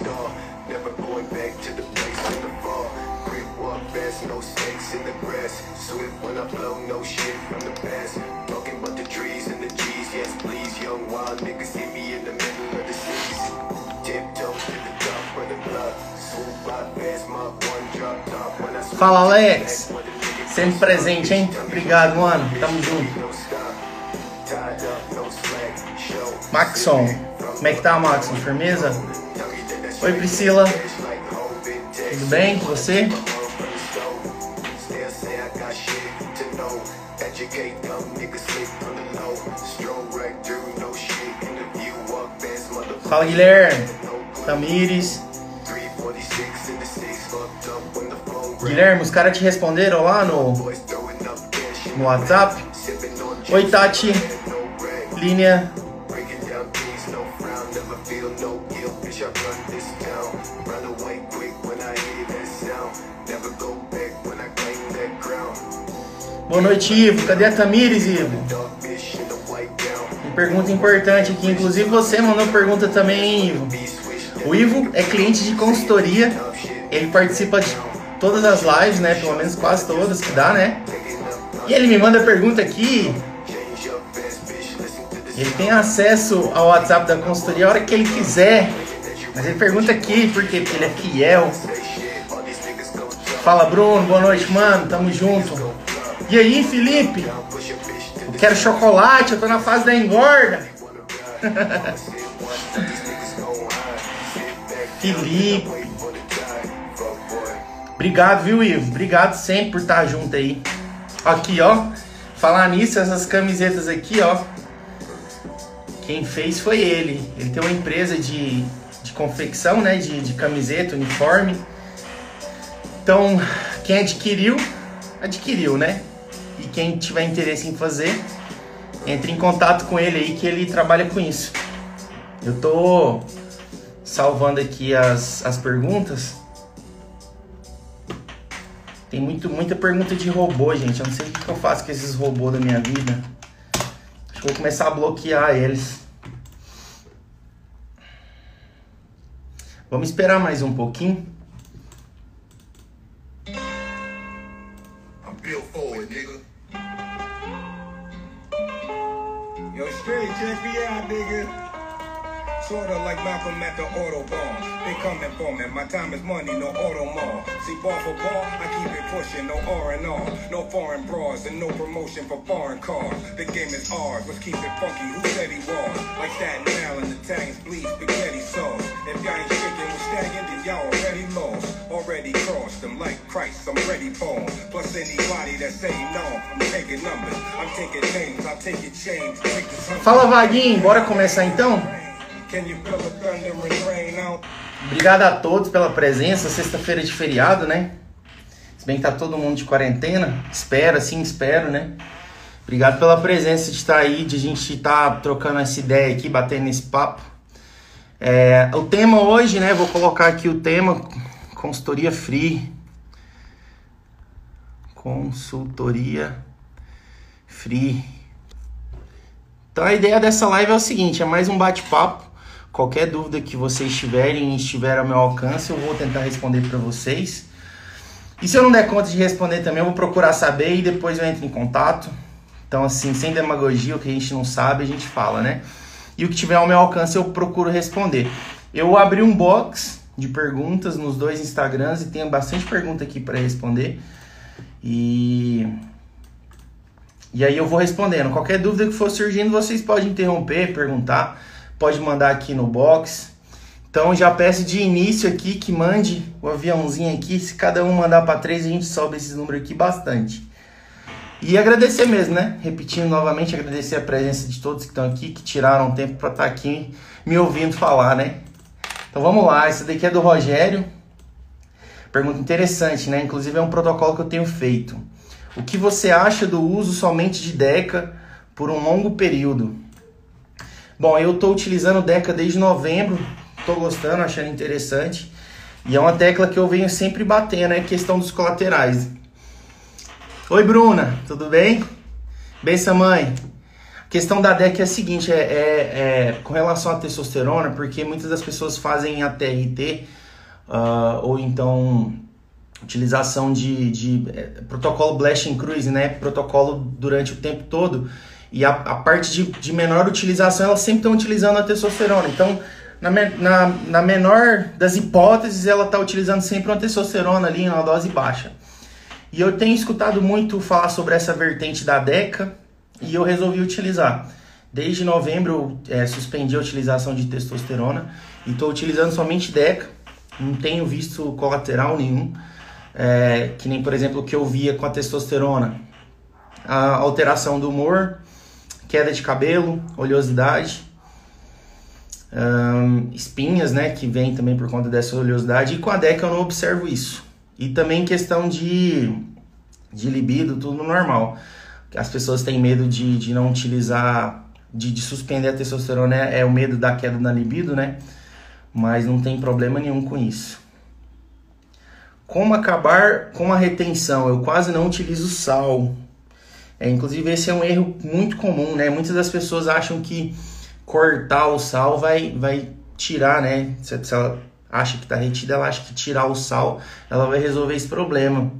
star. Never going back to the place in the. Brick walk fast, no snakes in the grass. Swift when I flow, no shit from the past. Talking about the trees and the G's, yes please. Young wild niggas see me in the middle of the seas. Tiptoe to the top of the block. Swoop by fast, Mark one drop top. When I Fala, Alex. Sempre presente, hein? Obrigado, mano. Tamo junto. Maxon. Como é que tá, Maxon? Firmeza? Oi, Priscila. Tudo bem com você? Fala, Guilherme. Tamires. Guilherme, os caras te responderam lá no, no WhatsApp? Oi, Tati. Linha. Boa noite, Ivo. Cadê a Tamires, Ivo? Uma pergunta importante aqui. Inclusive você mandou pergunta também, hein, Ivo. O Ivo é cliente de consultoria. Ele participa de todas as lives, né? Pelo menos quase todas que dá, né? E ele me manda pergunta aqui. Ele tem acesso ao WhatsApp da consultoria a hora que ele quiser. Mas ele pergunta aqui por quê? Porque ele é fiel. Fala, Bruno. Boa noite, mano. Tamo junto. E aí, Felipe? Eu quero chocolate. Eu tô na fase da engorda. Felipe. Obrigado, viu, Ivo? Obrigado sempre por estar junto aí. Aqui, ó. Falar nisso, essas camisetas aqui, ó. Quem fez foi ele. Ele tem uma empresa de, de confecção, né? De, de camiseta, uniforme. Então, quem adquiriu, adquiriu, né? E quem tiver interesse em fazer, entre em contato com ele aí que ele trabalha com isso. Eu tô salvando aqui as, as perguntas. Tem muito, muita pergunta de robô, gente. Eu não sei o que eu faço com esses robôs da minha vida. Acho que vou começar a bloquear eles. Vamos esperar mais um pouquinho. Check me out, nigga. Sorta like Malcolm at the Autobahn. They coming for me. My time is money, no auto mall. See, bar for bar, I keep it pushing, no R and R, no foreign bras, and no promotion for foreign cars. The game is ours. Let's keep it funky. Who said he was? Like Staten Island, Italians bleed spaghetti sauce. If y'all ain't shaking with stagging, then y'all already lost. Already crossed them like Christ. I'm ready for. Plus anybody that say no, I'm taking numbers. I'm taking names. I'll take your chains. The. Fala, Vaguinho. Bora começar então? Obrigado a todos pela presença. Sexta-feira de feriado, né? Se bem que tá todo mundo de quarentena. Espero, assim, espero, né? Obrigado pela presença de estar aí, de a gente estar trocando essa ideia aqui, batendo esse papo. É, o tema hoje, né? Vou colocar aqui o tema consultoria free. Consultoria free. Então a ideia dessa live é o seguinte, é mais um bate-papo. Qualquer dúvida que vocês tiverem e estiver ao meu alcance, eu vou tentar responder para vocês. E se eu não der conta de responder também, eu vou procurar saber e depois eu entro em contato. Então, assim, sem demagogia, o que a gente não sabe, a gente fala, né? E o que tiver ao meu alcance, eu procuro responder. Eu abri um box de perguntas nos dois Instagrams e tenho bastante pergunta aqui para responder. E e aí eu vou respondendo. Qualquer dúvida que for surgindo, vocês podem interromper, perguntar, pode mandar aqui no box. Então já peço de início aqui que mande o aviãozinho aqui. Se cada um mandar para três, a gente sobe esses números aqui bastante. E agradecer mesmo, né? Repetindo novamente, agradecer a presença de todos que estão aqui, que tiraram tempo para estar aqui me ouvindo falar, né? Então vamos lá, esse daqui é do Rogério. Pergunta interessante, né? Inclusive é um protocolo que eu tenho feito. O que você acha do uso somente de DECA por um longo período? Bom, eu estou utilizando DECA desde novembro, estou gostando, achando interessante. E é uma tecla que eu venho sempre batendo, é a questão dos colaterais. Oi, Bruna, tudo bem? Benção, mãe. questão da DEC é a seguinte, é, é, é, com relação à testosterona, porque muitas das pessoas fazem a TRT uh, ou então utilização de, de é, protocolo Blast Cruise, né? Protocolo durante o tempo todo. E a, a parte de, de menor utilização, elas sempre estão utilizando a testosterona. Então, na, na, na menor das hipóteses, ela está utilizando sempre uma testosterona ali, uma dose baixa. E eu tenho escutado muito falar sobre essa vertente da DECA e eu resolvi utilizar. Desde novembro eu é, suspendi a utilização de testosterona e estou utilizando somente DECA. Não tenho visto colateral nenhum. É, que nem, por exemplo, o que eu via com a testosterona. A alteração do humor, queda de cabelo, oleosidade, espinhas, né, que vem também por conta dessa oleosidade. E com a DECA eu não observo isso. E também questão de, de libido, tudo normal. As pessoas têm medo de, de não utilizar, de, de suspender a testosterona, é, é o medo da queda na libido, né? Mas não tem problema nenhum com isso. Como acabar com a retenção? Eu quase não utilizo sal. É, inclusive, esse é um erro muito comum, né? Muitas das pessoas acham que cortar o sal vai, vai tirar, né? Se, se ela acha que está retida, ela acha que tirar o sal, ela vai resolver esse problema.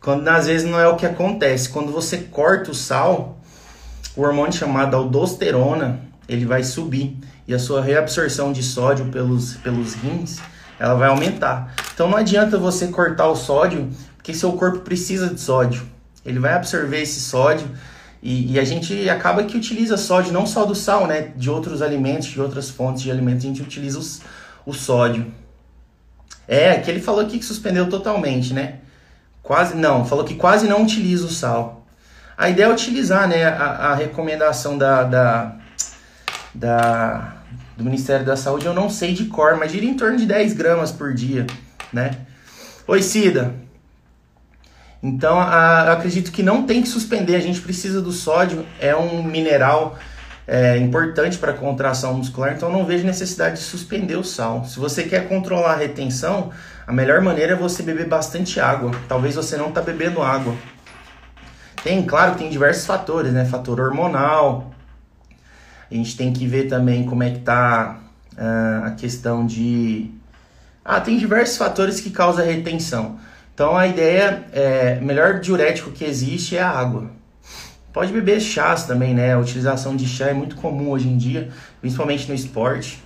Quando às vezes não é o que acontece. Quando você corta o sal, o hormônio chamado aldosterona, ele vai subir e a sua reabsorção de sódio pelos, pelos rins, ela vai aumentar. Então não adianta você cortar o sódio, porque seu corpo precisa de sódio. Ele vai absorver esse sódio e, e, a gente acaba que utiliza sódio não só do sal, né? De outros alimentos, de outras fontes de alimentos, a gente utiliza os, o sódio. É, que ele falou aqui que suspendeu totalmente, né? Quase não, falou que quase não utiliza o sal. A ideia é utilizar, né, a, a recomendação da, da, da, do Ministério da Saúde, eu não sei de cor, mas gira em torno de 10 gramas por dia, né? Oi, Cida. Então, a, eu acredito que não tem que suspender, a gente precisa do sódio, é um mineral é, importante para contração muscular, então não vejo necessidade de suspender o sal. Se você quer controlar a retenção, a melhor maneira é você beber bastante água. Talvez você não está bebendo água. Tem, claro, tem diversos fatores, né? Fator hormonal. A gente tem que ver também como é que tá uh, a questão de... Ah, tem diversos fatores que causam retenção. Então a ideia é, melhor diurético que existe é a água. Pode beber chás também, né? A utilização de chá é muito comum hoje em dia, principalmente no esporte.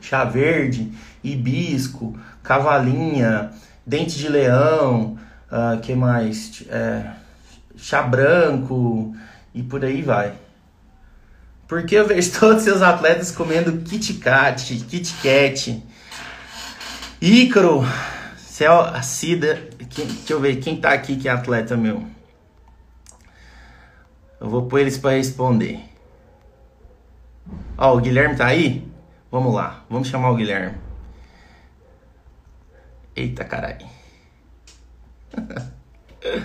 Chá verde, hibisco, cavalinha, dente de leão, uh, que mais? É, chá branco e por aí vai. Porque eu vejo todos seus atletas comendo Kit Kat, Kit Kat. Ícaro, Céu, a Cida, deixa eu ver quem tá aqui que é atleta meu. Eu vou pôr eles para responder. Ó, o Guilherme tá aí? Vamos lá, vamos chamar o Guilherme. Eita caralho.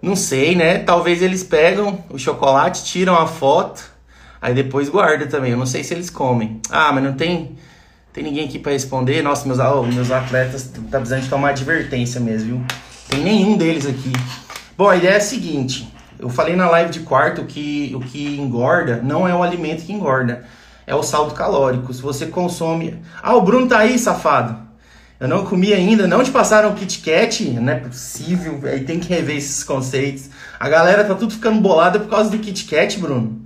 Não sei, né? Talvez eles pegam o chocolate, tiram a foto, aí depois guarda também. Eu não sei se eles comem. Ah, mas não tem tem ninguém aqui para responder. Nossa, meus, oh, meus atletas tá precisando de tomar advertência mesmo, viu? Tem nenhum deles aqui. Bom, a ideia é a seguinte. Eu falei na live de quarto que o que engorda não é o alimento que engorda, é o saldo calórico. Se você consome. Ah, o Bruno tá aí, safado. Eu não comi ainda, não te passaram o Kit Kat, não é possível, aí tem que rever esses conceitos. A galera tá tudo ficando bolada por causa do Kit Kat, Bruno.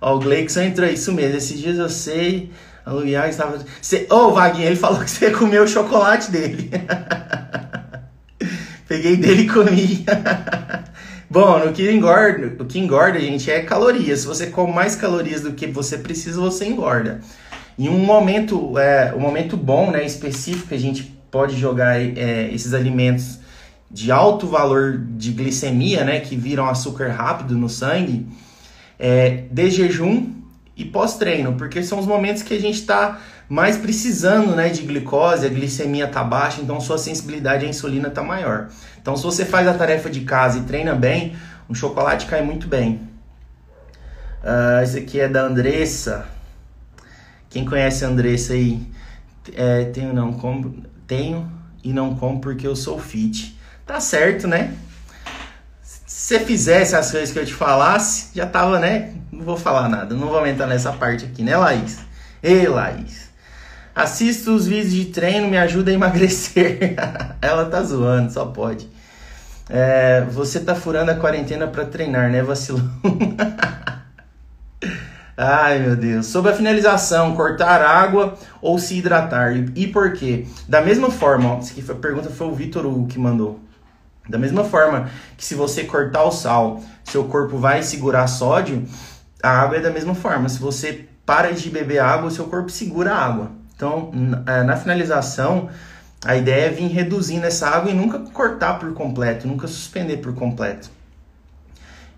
Ó, o Gleikson entrou, isso mesmo, esses dias eu sei, a Luiar estava... Oh, Vaguinho, ele falou que você comeu o chocolate dele. Peguei dele e comi. Bom, no que engorda, o que engorda, gente, é calorias. Se você come mais calorias do que você precisa, você engorda. E um momento, é, um momento bom, né, específico a gente pode jogar é, esses alimentos de alto valor de glicemia, né, que viram açúcar rápido no sangue, é, de jejum e pós-treino, porque são os momentos que a gente está mais precisando, né, de glicose, a glicemia tá baixa, então sua sensibilidade à insulina tá maior. Então, se você faz a tarefa de casa e treina bem, um chocolate cai muito bem. Uh, esse aqui é da Andressa. Quem conhece a Andressa aí? É, tenho não como, tenho e não como porque eu sou fit. Tá certo, né? Se você fizesse as coisas que eu te falasse, já tava, né? Não vou falar nada, não vou entrar nessa parte aqui, né, Laís? Ei, Laís. Assista os vídeos de treino, me ajuda a emagrecer. Ela tá zoando, só pode. É, você tá furando a quarentena para treinar, né, vacilão? Ai, meu Deus. Sobre a finalização, cortar água ou se hidratar. E por quê? Da mesma forma, ó, essa foi, a pergunta foi o Vitor Hugo que mandou. Da mesma forma que se você cortar o sal, seu corpo vai segurar sódio, a água é da mesma forma. Se você para de beber água, seu corpo segura a água. Então, é, na finalização, a ideia é vir reduzindo essa água e nunca cortar por completo, nunca suspender por completo.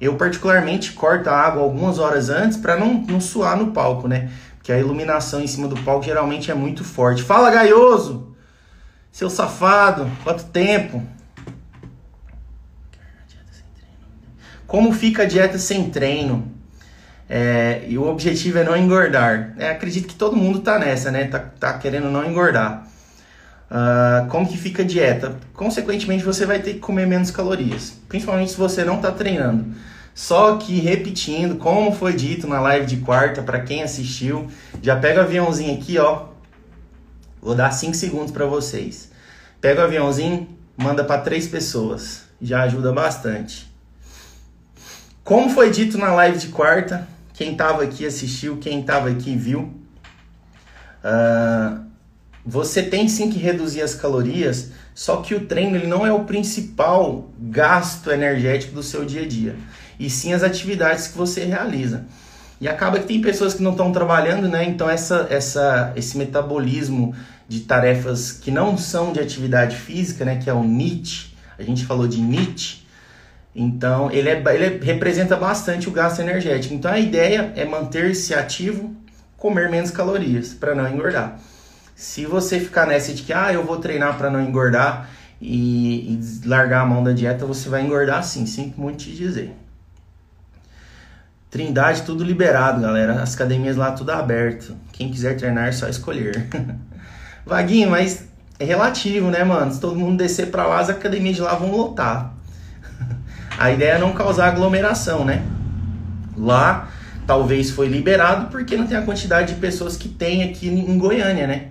Eu particularmente corto a água algumas horas antes para não, não suar no palco, né? Porque a iluminação em cima do palco geralmente é muito forte. Fala, gaioso! Seu safado, quanto tempo? Como fica a dieta sem treino? É, e o objetivo é não engordar. É, acredito que todo mundo tá nessa, né? Tá, tá querendo não engordar. Uh, como que fica a dieta? Consequentemente, você vai ter que comer menos calorias, principalmente se você não está treinando. Só que repetindo, como foi dito na live de quarta, para quem assistiu, já pega o aviãozinho aqui, ó. Vou dar 5 segundos para vocês. Pega o aviãozinho, manda para três pessoas, já ajuda bastante. Como foi dito na live de quarta, quem estava aqui assistiu, quem estava aqui viu. Uh, você tem sim que reduzir as calorias, só que o treino ele não é o principal gasto energético do seu dia a dia, e sim as atividades que você realiza. E acaba que tem pessoas que não estão trabalhando, né? Então essa, essa, esse metabolismo de tarefas que não são de atividade física, né? Que é o NIT, a gente falou de NIT. Então ele, é, ele representa bastante o gasto energético. Então a ideia é manter-se ativo, comer menos calorias para não engordar. Se você ficar nessa de que, ah, eu vou treinar para não engordar e, e, largar a mão da dieta, você vai engordar sim, sinto muito te dizer. Trindade, tudo liberado, galera. As academias lá, tudo aberto. Quem quiser treinar, é só escolher. Vaguinho, mas é relativo, né, mano? Se todo mundo descer para lá, as academias de lá vão lotar. A ideia é não causar aglomeração, né? Lá, talvez foi liberado porque não tem a quantidade de pessoas que tem aqui em Goiânia, né?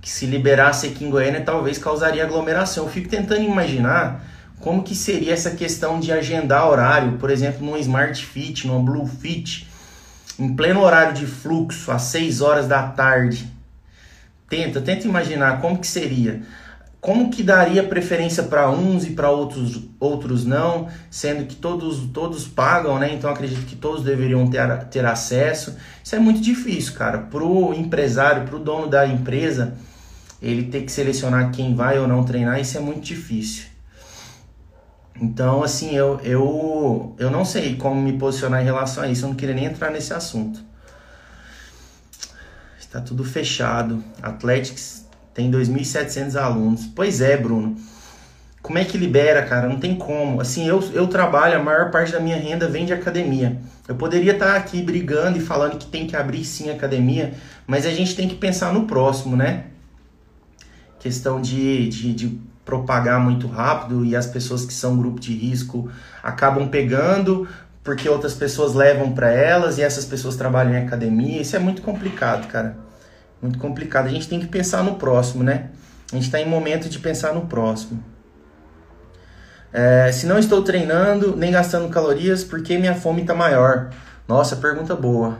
que se liberasse aqui em Goiânia talvez causaria aglomeração. Eu fico tentando imaginar como que seria essa questão de agendar horário, por exemplo, num Smart Fit, numa Blue Fit, em pleno horário de fluxo, às 6 horas da tarde. Tenta, tenta imaginar como que seria. Como que daria preferência para uns e para outros, outros não, sendo que todos, todos pagam, né? Então acredito que todos deveriam ter, ter acesso. Isso é muito difícil, cara. Para o empresário, para o dono da empresa, ele ter que selecionar quem vai ou não treinar, isso é muito difícil. Então, assim, eu, eu, eu não sei como me posicionar em relação a isso, eu não queria nem entrar nesse assunto. Está tudo fechado. Athletics tem 2.700 alunos. Pois é, Bruno. Como é que libera, cara? Não tem como. Assim, eu, eu trabalho, a maior parte da minha renda vem de academia. Eu poderia estar aqui brigando e falando que tem que abrir sim academia, mas a gente tem que pensar no próximo, né? questão de, de, de propagar muito rápido e as pessoas que são grupo de risco acabam pegando porque outras pessoas levam para elas e essas pessoas trabalham em academia. Isso é muito complicado, cara. Muito complicado. A gente tem que pensar no próximo, né? A gente está em momento de pensar no próximo. É, se não estou treinando nem gastando calorias, por que minha fome está maior? Nossa, pergunta boa.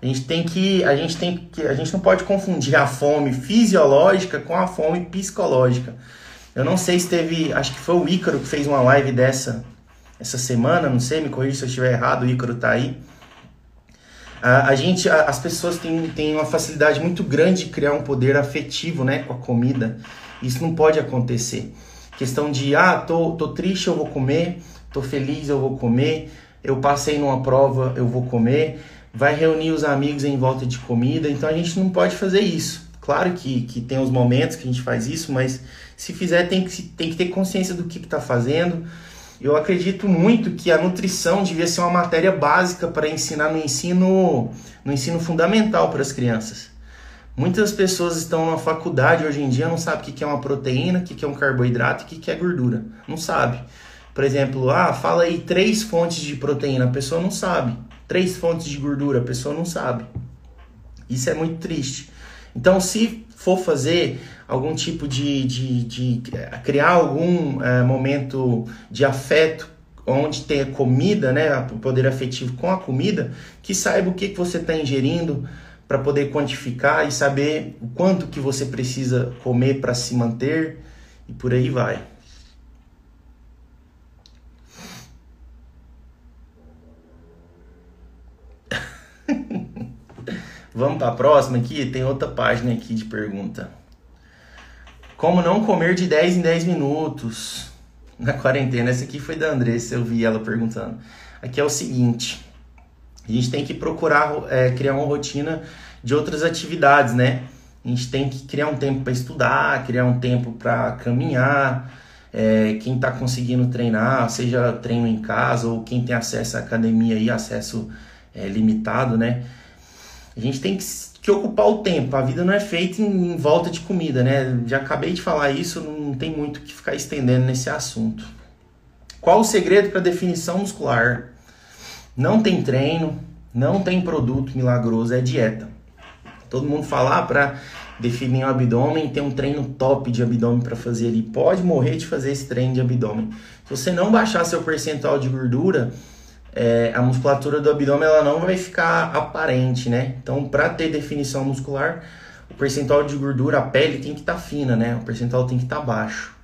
A gente tem que, a gente tem que, a gente não pode confundir a fome fisiológica com a fome psicológica. Eu não sei se teve, acho que foi o Ícaro que fez uma live dessa essa semana, não sei, me corrija se eu estiver errado, o Ícaro tá aí. A, gente, a, as pessoas têm, têm uma facilidade muito grande de criar um poder afetivo, né, com a comida. Isso não pode acontecer. Questão de, ah, tô, tô triste, eu vou comer, tô feliz, eu vou comer, eu passei numa prova, eu vou comer vai reunir os amigos em volta de comida, então a gente não pode fazer isso. Claro que, que tem os momentos que a gente faz isso, mas se fizer tem que, tem que ter consciência do que está fazendo. Eu acredito muito que a nutrição devia ser uma matéria básica para ensinar no ensino, no ensino fundamental para as crianças. Muitas pessoas estão na faculdade hoje em dia não sabem o que é uma proteína, o que é um carboidrato o que é gordura. Não sabe. Por exemplo, ah, fala aí três fontes de proteína, a pessoa não sabe. Três fontes de gordura, a pessoa não sabe. Isso é muito triste. Então, se for fazer algum tipo de, de, de criar algum é, momento de afeto onde tenha comida, né, poder afetivo com a comida, que saiba o que, que você está ingerindo para poder quantificar e saber o quanto que você precisa comer para se manter e por aí vai. Vamos para a próxima aqui? Tem outra página aqui de pergunta. Como não comer de 10 em 10 minutos na quarentena? Essa aqui foi da Andressa, eu vi ela perguntando. Aqui é o seguinte: a gente tem que procurar é, criar uma rotina de outras atividades, né? A gente tem que criar um tempo para estudar, criar um tempo para caminhar. É, quem está conseguindo treinar, seja treino em casa ou quem tem acesso à academia e acesso é, limitado, né? A gente tem que, que, ocupar o tempo. A vida não é feita em, em, volta de comida, né? Já acabei de falar isso, não tem muito que ficar estendendo nesse assunto. Qual o segredo para definição muscular? Não tem treino, não tem produto milagroso, é dieta. Todo mundo fala ah, para definir o abdômen, tem um treino top de abdômen para fazer ali. Pode morrer de fazer esse treino de abdômen. Se você não baixar seu percentual de gordura, é, a musculatura do abdômen ela não vai ficar aparente, né? Então, para ter definição muscular, o percentual de gordura, a pele tem que estar tá fina, né? O percentual tem que estar tá baixo.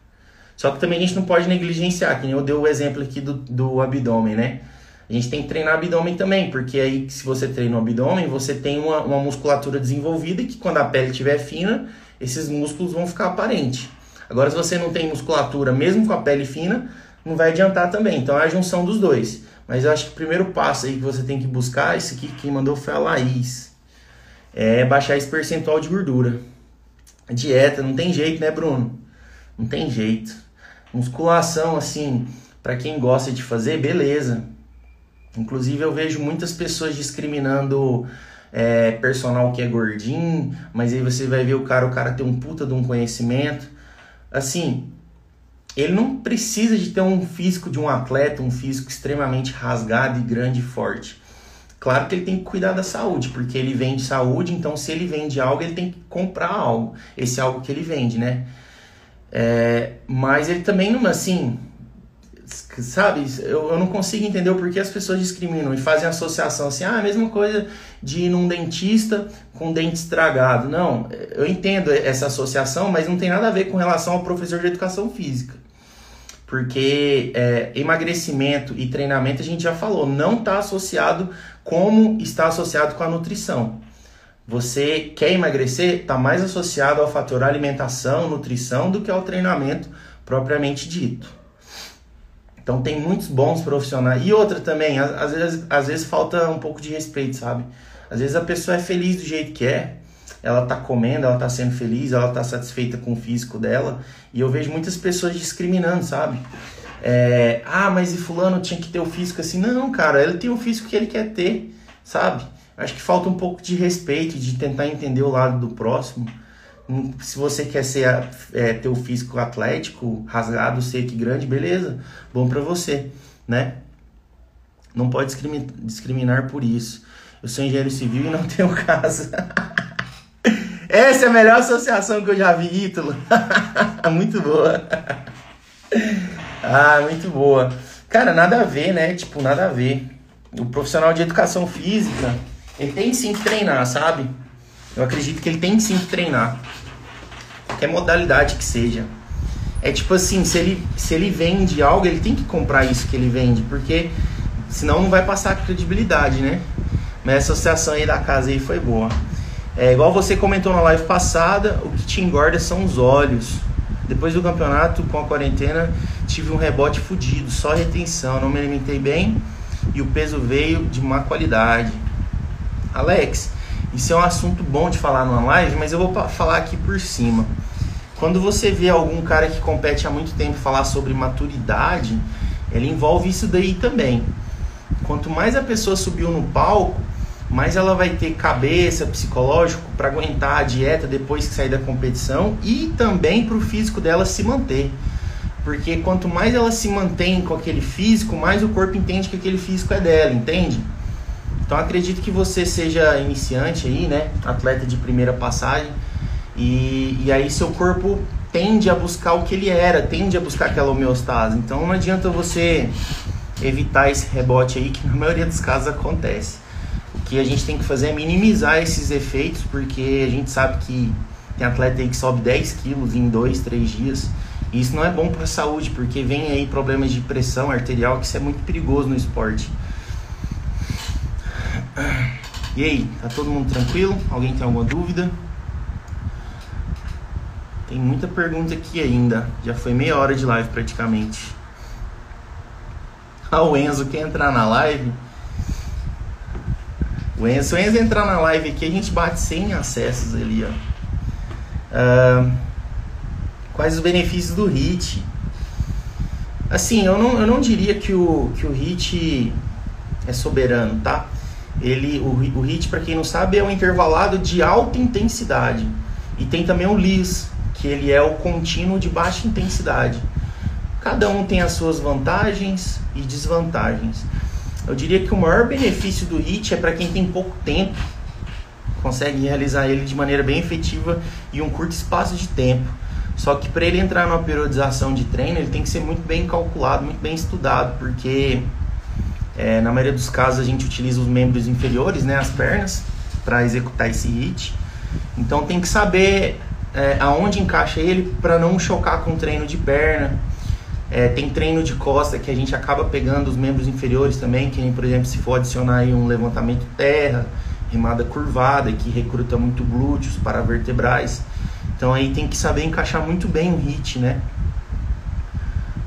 Só que também a gente não pode negligenciar, que nem eu dei o exemplo aqui do, do abdômen, né? A gente tem que treinar abdômen também, porque aí se você treina o abdômen, você tem uma, uma musculatura desenvolvida que quando a pele estiver fina, esses músculos vão ficar aparentes. Agora, se você não tem musculatura, mesmo com a pele fina, não vai adiantar também. Então é a junção dos dois. Mas eu acho que o primeiro passo aí que você tem que buscar, isso aqui quem mandou foi a Laís, é baixar esse percentual de gordura. dieta, não tem jeito, né, Bruno? Não tem jeito. Musculação, assim, para quem gosta de fazer, beleza. Inclusive eu vejo muitas pessoas discriminando é, personal que é gordinho, mas aí você vai ver o cara, o cara tem um puta de um conhecimento. Assim, ele não precisa de ter um físico de um atleta, um físico extremamente rasgado e grande e forte. Claro que ele tem que cuidar da saúde, porque ele vende saúde, então se ele vende algo, ele tem que comprar algo, esse algo que ele vende, né? É, mas ele também não, assim, sabe, eu, eu não consigo entender o porquê as pessoas discriminam e fazem associação assim, ah, a mesma coisa de ir num dentista com dente estragado. Não, eu entendo essa associação, mas não tem nada a ver com relação ao professor de educação física. Porque é, emagrecimento e treinamento a gente já falou, não está associado como está associado com a nutrição. Você quer emagrecer, está mais associado ao fator alimentação, nutrição, do que ao treinamento propriamente dito. Então tem muitos bons profissionais. E outra também, às vezes, às vezes falta um pouco de respeito, sabe? Às vezes a pessoa é feliz do jeito que é, ela tá comendo, ela tá sendo feliz, ela tá satisfeita com o físico dela. E eu vejo muitas pessoas discriminando, sabe? É, ah, mas e fulano tinha que ter o físico assim? Não, cara, ele tem o físico que ele quer ter, sabe? Acho que falta um pouco de respeito, de tentar entender o lado do próximo. Hum, se você quer ser, é, ter o físico atlético, rasgado, seco e grande, beleza, bom para você, né? Não pode discriminar por isso. Eu sou engenheiro civil e não tenho casa. Essa é a melhor associação que eu já vi, Ítalo. muito boa. ah, muito boa. Cara, nada a ver, né? Tipo, nada a ver. O profissional de educação física, ele tem sim que treinar, sabe? Eu acredito que ele tem sim que treinar. Qualquer modalidade que seja. É tipo assim, se ele, se ele vende algo, ele tem que comprar isso que ele vende, porque senão não vai passar credibilidade, né? Mas a associação aí da casa aí foi boa. É, igual você comentou na live passada, o que te engorda são os olhos. Depois do campeonato, com a quarentena, tive um rebote fudido, só retenção, não me alimentei bem e o peso veio de má qualidade. Alex, isso é um assunto bom de falar numa live, mas eu vou falar aqui por cima. Quando você vê algum cara que compete há muito tempo falar sobre maturidade, ele envolve isso daí também. Quanto mais a pessoa subiu no palco, mais ela vai ter cabeça, psicológico para aguentar a dieta depois que sair da competição e também para o físico dela se manter. Porque quanto mais ela se mantém com aquele físico, mais o corpo entende que aquele físico é dela, entende? Então acredito que você seja iniciante aí, né? Atleta de primeira passagem. E, e aí seu corpo tende a buscar o que ele era, tende a buscar aquela homeostase. Então não adianta você evitar esse rebote aí, que na maioria dos casos acontece. Que a gente tem que fazer é minimizar esses efeitos, porque a gente sabe que tem atleta aí que sobe 10 quilos em 2, 3 dias. E isso não é bom para a saúde, porque vem aí problemas de pressão arterial, que isso é muito perigoso no esporte. E aí, tá todo mundo tranquilo? Alguém tem alguma dúvida? Tem muita pergunta aqui ainda. Já foi meia hora de live praticamente. Ah, o Enzo quer entrar na live? O Enzo, o Enzo entrar na live aqui, a gente bate 100 acessos ali, ó. Quais os benefícios do HIT? Assim, eu não, eu não diria que o, que o HIT é soberano, tá? Ele, o, o HIT, para quem não sabe, é um intervalado de alta intensidade. E tem também o LIS, que ele é o contínuo de baixa intensidade. Cada um tem as suas vantagens e desvantagens. Eu diria que o maior benefício do HIT é para quem tem pouco tempo, consegue realizar ele de maneira bem efetiva em um curto espaço de tempo. Só que para ele entrar numa periodização de treino, ele tem que ser muito bem calculado, muito bem estudado, porque é, na maioria dos casos a gente utiliza os membros inferiores, né, as pernas, para executar esse HIT. Então tem que saber é, aonde encaixa ele para não chocar com o treino de perna. É, tem treino de costa que a gente acaba pegando os membros inferiores também, que por exemplo, se for adicionar um levantamento terra, remada curvada, que recruta muito glúteos para vertebrais. Então aí tem que saber encaixar muito bem o HIT, né?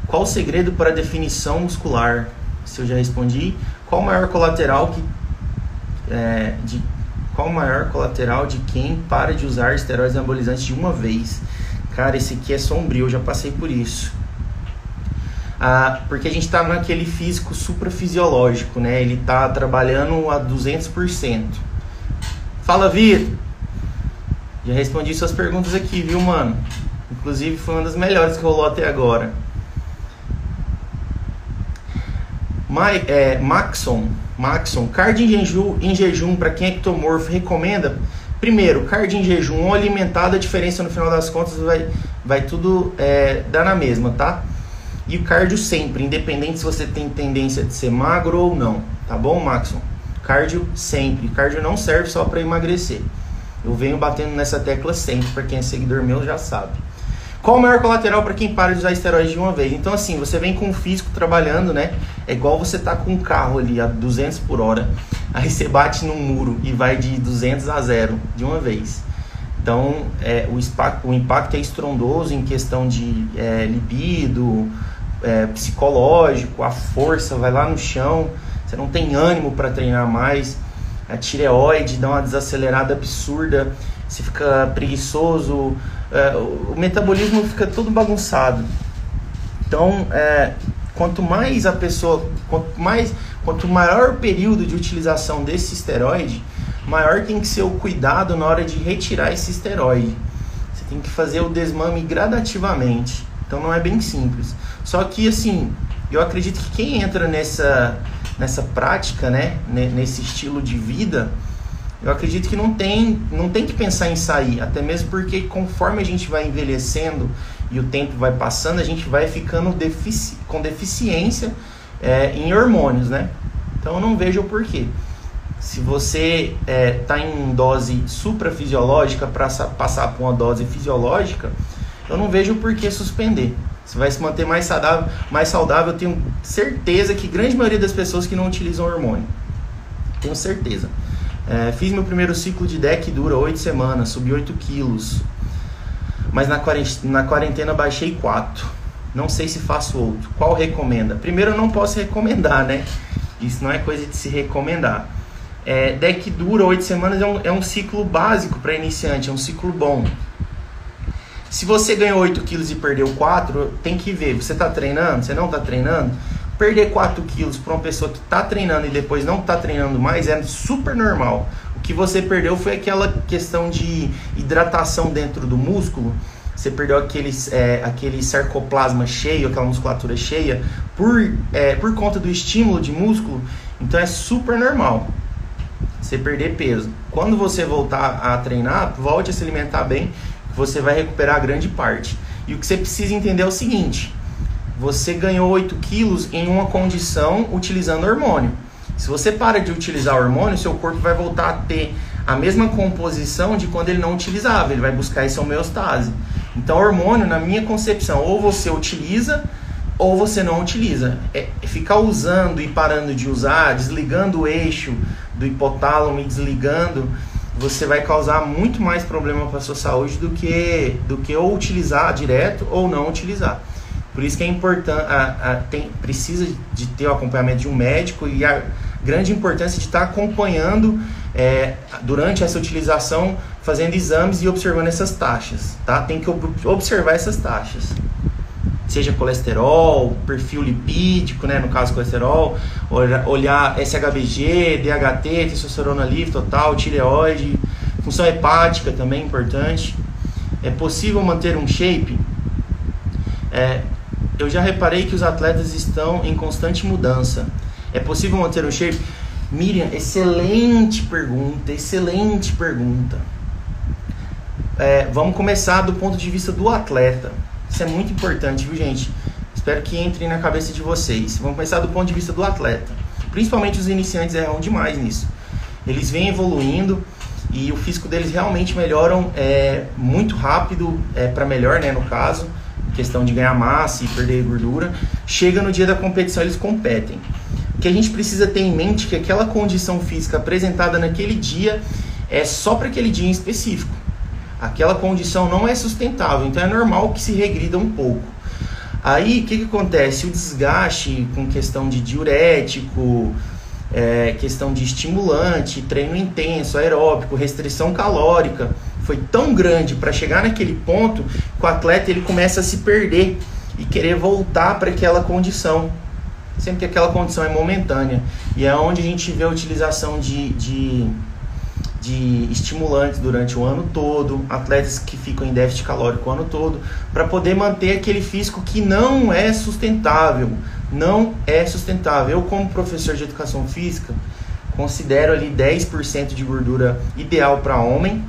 Qual o segredo para a definição muscular? Se eu já respondi. Qual o maior colateral que, é, de qual o maior colateral de quem para de usar esteroides anabolizantes de uma vez? Cara, esse aqui é sombrio, eu já passei por isso. Ah, porque a gente está naquele físico suprafisiológico, né? Ele está trabalhando a 200%. Fala, Vitor! Já respondi suas perguntas aqui, viu, mano? Inclusive foi uma das melhores que rolou até agora. É, Maxon, Maxon, card em jejum, em jejum para quem é ectomorfo, recomenda? Primeiro, card em jejum ou alimentado, a diferença no final das contas vai, vai tudo é, dar na mesma, tá? E cardio sempre, independente se você tem tendência de ser magro ou não, tá bom, Maxon? Cardio sempre. Cardio não serve só para emagrecer. Eu venho batendo nessa tecla sempre, para quem é seguidor meu já sabe. Qual o maior colateral para quem para de usar esteroide de uma vez? Então, assim, você vem com o físico trabalhando, né? É igual você tá com um carro ali a 200 por hora, aí você bate no muro e vai de 200 a zero de uma vez. Então, é, o, impacto, o impacto é estrondoso em questão de é, libido, é, psicológico, a força vai lá no chão, você não tem ânimo para treinar mais, a tireoide dá uma desacelerada absurda, você fica preguiçoso, é, o metabolismo fica todo bagunçado. Então, é, quanto mais a pessoa, quanto mais, quanto maior o período de utilização desse esteroide, maior tem que ser o cuidado na hora de retirar esse esteroide. Você tem que fazer o desmame gradativamente. Então não é bem simples. Só que assim, eu acredito que quem entra nessa nessa prática, né, nesse estilo de vida, eu acredito que não tem, não tem que pensar em sair, até mesmo porque conforme a gente vai envelhecendo e o tempo vai passando, a gente vai ficando defici com deficiência é, em hormônios, né? Então eu não vejo o porquê. Se você está é, tá em dose suprafisiológica para passar para uma dose fisiológica, eu não vejo o porquê suspender. Você vai se manter mais saudável, mais saudável. Eu tenho certeza que grande maioria das pessoas que não utilizam hormônio. Tenho certeza. É, fiz meu primeiro ciclo de deck, dura 8 semanas, subi 8 quilos. Mas na quarentena, na quarentena baixei 4. Não sei se faço outro. Qual recomenda? Primeiro, eu não posso recomendar, né? Isso não é coisa de se recomendar. É, deck dura 8 semanas é um, é um ciclo básico para iniciante, é um ciclo bom. Se você ganhou 8 quilos e perdeu 4, tem que ver. Você está treinando? Você não está treinando? perder 4 quilos para uma pessoa que está treinando e depois não está treinando mais é super normal. O que você perdeu foi aquela questão de hidratação dentro do músculo você perdeu aquele, é, aquele sarcoplasma cheio, aquela musculatura cheia, por, é, por conta do estímulo de músculo, então é super normal você perder peso. Quando você voltar a treinar, volte a se alimentar bem, você vai recuperar grande parte. E o que você precisa entender é o seguinte: você ganhou 8 quilos em uma condição utilizando hormônio. Se você para de utilizar hormônio, seu corpo vai voltar a ter a mesma composição de quando ele não utilizava, ele vai buscar essa homeostase. Então, hormônio, na minha concepção, ou você utiliza ou você não utiliza. É, é ficar usando e parando de usar, desligando o eixo do hipotálamo e desligando, você vai causar muito mais problema para sua saúde do que do que ou utilizar direto ou não utilizar. Por isso que é importante, tem, precisa de ter o acompanhamento de um médico e a grande importância de estar acompanhando é, durante essa utilização, fazendo exames e observando essas taxas, tá? Tem que observar essas taxas seja colesterol, perfil lipídico, né, no caso colesterol, olhar SHBG, DHT, testosterona livre total, tireoide, função hepática também importante. É possível manter um shape? É, eu já reparei que os atletas estão em constante mudança. É possível manter um shape? Miriam, excelente pergunta, excelente pergunta. É, vamos começar do ponto de vista do atleta. Isso é muito importante, viu, gente? Espero que entre na cabeça de vocês. Vamos começar do ponto de vista do atleta. Principalmente os iniciantes erram demais nisso. Eles vêm evoluindo e o físico deles realmente melhoram é, muito rápido, é, para melhor, né, no caso, questão de ganhar massa e perder gordura. Chega no dia da competição, eles competem. O que a gente precisa ter em mente é que aquela condição física apresentada naquele dia é só para aquele dia em específico aquela condição não é sustentável, então é normal que se regrida um pouco. Aí o que, que acontece? O desgaste com questão de diurético, é, questão de estimulante, treino intenso, aeróbico, restrição calórica, foi tão grande para chegar naquele ponto que o atleta ele começa a se perder e querer voltar para aquela condição. Sempre que aquela condição é momentânea. E é onde a gente vê a utilização de, de de estimulantes durante o ano todo, atletas que ficam em déficit calórico o ano todo, para poder manter aquele físico que não é sustentável. Não é sustentável. Eu, como professor de educação física, considero ali 10% de gordura ideal para homem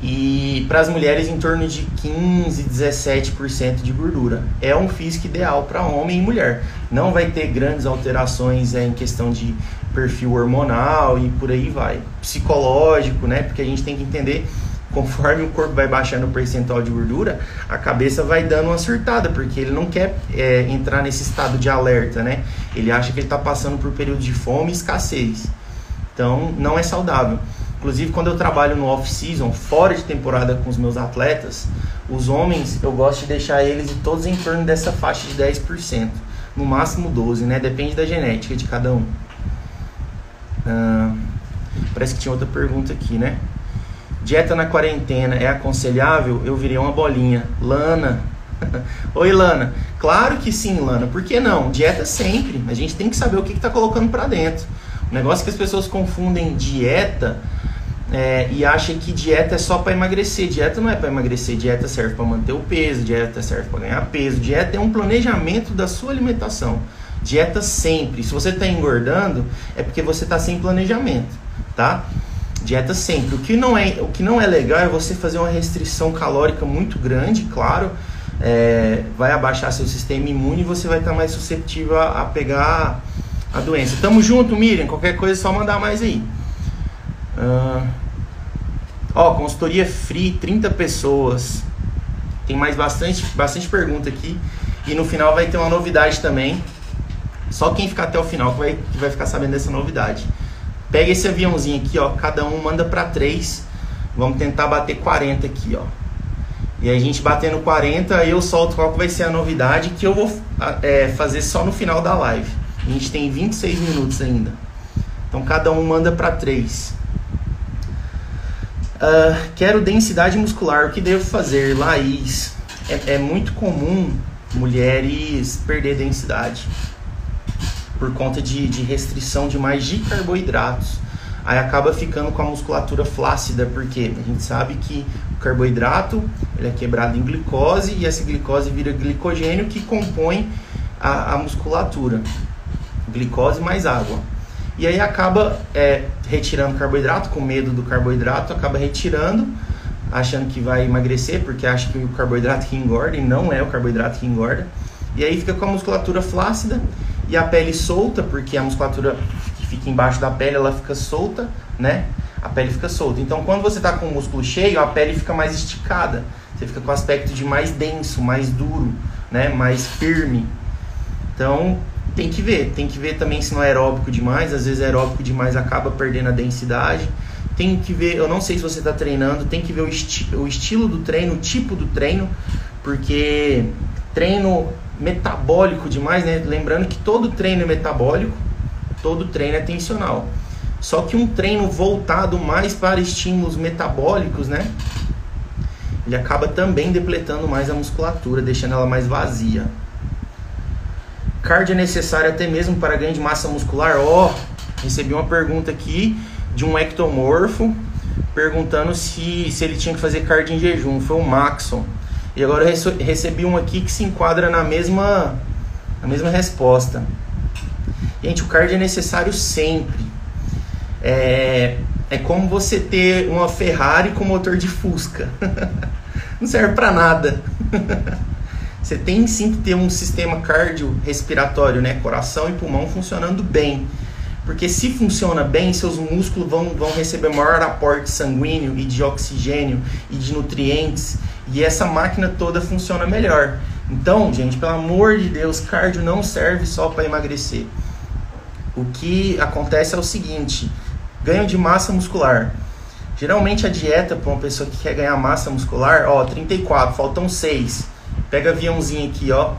e para as mulheres em torno de 15, 17% de gordura. É um físico ideal para homem e mulher. Não vai ter grandes alterações é, em questão de perfil hormonal e por aí vai. Psicológico, né? Porque a gente tem que entender conforme o corpo vai baixando o percentual de gordura, a cabeça vai dando uma surtada, porque ele não quer é, entrar nesse estado de alerta, né? Ele acha que ele está passando por período de fome e escassez. Então, não é saudável. Inclusive, quando eu trabalho no off-season, fora de temporada com os meus atletas, os homens, eu gosto de deixar eles todos em torno dessa faixa de 10%, no máximo 12%, né? Depende da genética de cada um. Parece que tinha outra pergunta aqui, né? Dieta na quarentena é aconselhável? Eu virei uma bolinha. Lana. Oi, Lana. Claro que sim, Lana. Por que não? Dieta sempre. A gente tem que saber o que está colocando para dentro. O negócio é que as pessoas confundem dieta é, e acham que dieta é só para emagrecer. Dieta não é para emagrecer. Dieta serve para manter o peso. Dieta serve para ganhar peso. Dieta é um planejamento da sua alimentação. Dieta sempre. Se você está engordando, é porque você está sem planejamento, tá? Dieta sempre. O que, não é, o que não é legal é você fazer uma restrição calórica muito grande, claro. É, vai abaixar seu sistema imune e você vai estar tá mais suscetível a, a, pegar a doença. Tamo junto, Miriam. Qualquer coisa é só mandar mais aí. Uh, ó, consultoria free, 30 pessoas. Tem mais bastante, bastante pergunta aqui. E no final vai ter uma novidade também. Só quem ficar até o final que vai, que vai ficar sabendo dessa novidade. Pega esse aviãozinho aqui, ó. Cada um manda para três. Vamos tentar bater 40 aqui, ó. E a gente batendo 40, aí eu solto qual que vai ser a novidade que eu vou é, fazer só no final da live. A gente tem 26 minutos ainda. Então cada um manda para três. Uh, quero densidade muscular. O que devo fazer, Laís? É, é muito comum mulheres perder densidade por conta de, de restrição demais de carboidratos. Aí acaba ficando com a musculatura flácida, porque a gente sabe que carboidrato, ele é quebrado em glicose e essa glicose vira glicogênio que compõe a, a musculatura. Glicose mais água. E aí acaba é, retirando carboidrato, com medo do carboidrato, acaba retirando, achando que vai emagrecer, porque acha que o carboidrato que engorda, e não é o carboidrato que engorda. E aí fica com a musculatura flácida e a pele solta, porque a musculatura que fica embaixo da pele, ela fica solta, né? A pele fica solta. Então, quando você está com o músculo cheio, a pele fica mais esticada. Você fica com o aspecto de mais denso, mais duro, né? Mais firme. Então, tem que ver. Tem que ver também se não é aeróbico demais. Às vezes, aeróbico demais acaba perdendo a densidade. Tem que ver, eu não sei se você está treinando, tem que ver o, esti o estilo do treino, o tipo do treino, porque treino metabólico demais, né? Lembrando que todo treino é metabólico, todo treino é tensional. Só que um treino voltado mais para estímulos metabólicos, né? Ele acaba também depletando mais a musculatura, deixando ela mais vazia. Cardio é necessário até mesmo para ganho de massa muscular? Ó, oh, recebi uma pergunta aqui de um ectomorfo perguntando se, se ele tinha que fazer cardio em jejum. Foi o Maxon. E agora eu recebi um aqui que se enquadra na mesma, na mesma resposta. Gente, o cardio é necessário sempre. É, é como você ter uma Ferrari com motor de Fusca. Não serve para nada. Você tem sim que ter um sistema cardiorrespiratório, né? Coração e pulmão funcionando bem. Porque se funciona bem, seus músculos vão, vão receber maior aporte sanguíneo e de oxigênio e de nutrientes e essa máquina toda funciona melhor. Então, gente, pelo amor de Deus, cardio não serve só para emagrecer. O que acontece é o seguinte: ganho de massa muscular. Geralmente a dieta para uma pessoa que quer ganhar massa muscular, ó, 34, faltam 6. Pega aviãozinho aqui, ó.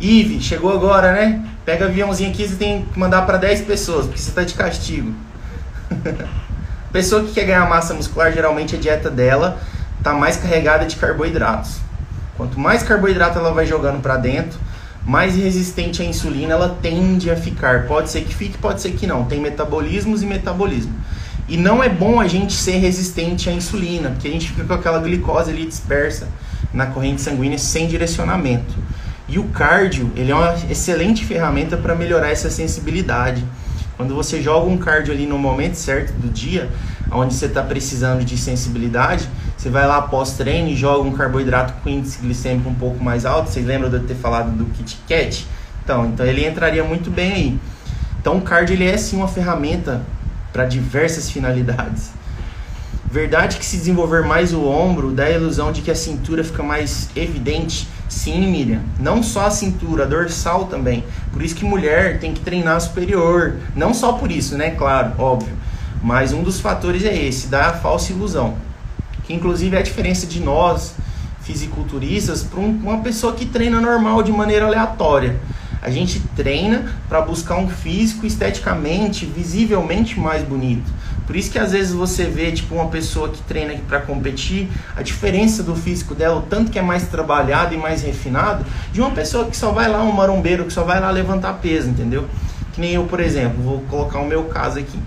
Ive, chegou agora, né? Pega aviãozinho aqui, você tem que mandar para 10 pessoas, porque você está de castigo. pessoa que quer ganhar massa muscular, geralmente a dieta dela está mais carregada de carboidratos. Quanto mais carboidrato ela vai jogando para dentro, mais resistente à insulina ela tende a ficar. Pode ser que fique, pode ser que não. Tem metabolismos e metabolismo. E não é bom a gente ser resistente à insulina, porque a gente fica com aquela glicose ali dispersa na corrente sanguínea sem direcionamento. E o cardio, ele é uma excelente ferramenta para melhorar essa sensibilidade. Quando você joga um cardio ali no momento certo do dia, onde você está precisando de sensibilidade, você vai lá após treino e joga um carboidrato com índice glicêmico um pouco mais alto. Vocês lembram de eu ter falado do Kit Kat? Então, então ele entraria muito bem aí. Então o cardio ele é sim uma ferramenta para diversas finalidades. Verdade que se desenvolver mais o ombro dá a ilusão de que a cintura fica mais evidente. Sim, Miriam. Não só a cintura, a dorsal também. Por isso que mulher tem que treinar superior. Não só por isso, né? Claro, óbvio. Mas um dos fatores é esse, dá a falsa ilusão. Inclusive a diferença de nós, fisiculturistas, para uma pessoa que treina normal de maneira aleatória. A gente treina para buscar um físico esteticamente, visivelmente mais bonito. Por isso que às vezes você vê tipo uma pessoa que treina para competir, a diferença do físico dela, o tanto que é mais trabalhado e mais refinado, de uma pessoa que só vai lá um marombeiro, que só vai lá levantar peso, entendeu? Que nem eu, por exemplo, vou colocar o meu caso aqui.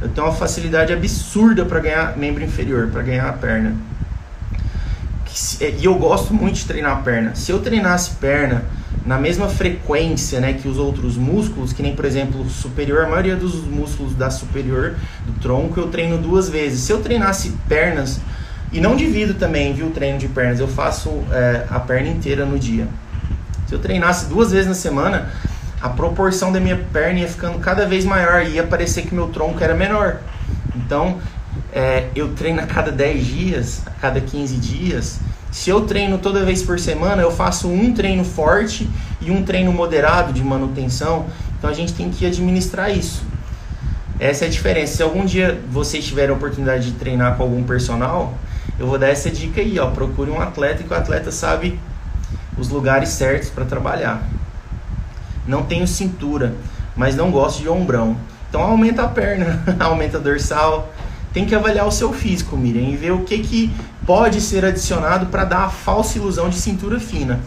Eu tenho uma facilidade absurda para ganhar membro inferior, para ganhar a perna. E eu gosto muito de treinar a perna. Se eu treinasse perna na mesma frequência né, que os outros músculos, que nem por exemplo superior, a maioria dos músculos da superior do tronco eu treino duas vezes. Se eu treinasse pernas, e não divido também, viu, o treino de pernas, eu faço é, a perna inteira no dia. Se eu treinasse duas vezes na semana, a proporção da minha perna ia ficando cada vez maior e ia parecer que meu tronco era menor. Então, é, eu treino a cada 10 dias, a cada 15 dias. Se eu treino toda vez por semana, eu faço um treino forte e um treino moderado de manutenção. Então a gente tem que administrar isso. Essa é a diferença. Se algum dia vocês tiverem a oportunidade de treinar com algum personal, eu vou dar essa dica aí, ó. Procure um atleta que o atleta sabe os lugares certos para trabalhar não tenho cintura, mas não gosto de ombrão. Então aumenta a perna, aumenta a dorsal. Tem que avaliar o seu físico, Miriam, e ver o que, que pode ser adicionado para dar a falsa ilusão de cintura fina.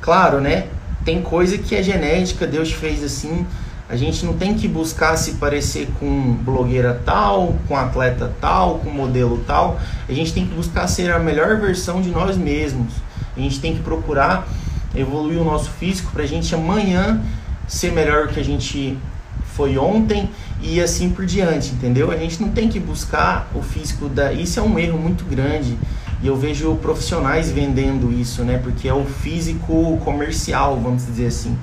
Claro, né? Tem coisa que é genética, Deus fez assim. A gente não tem que buscar se parecer com blogueira tal, com atleta tal, com modelo tal. A gente tem que buscar ser a melhor versão de nós mesmos. A gente tem que procurar evoluir o nosso físico para a gente amanhã ser melhor que a gente foi ontem e assim por diante, entendeu? A gente não tem que buscar o físico da. Isso é um erro muito grande e eu vejo profissionais vendendo isso, né? Porque é o físico comercial, vamos dizer assim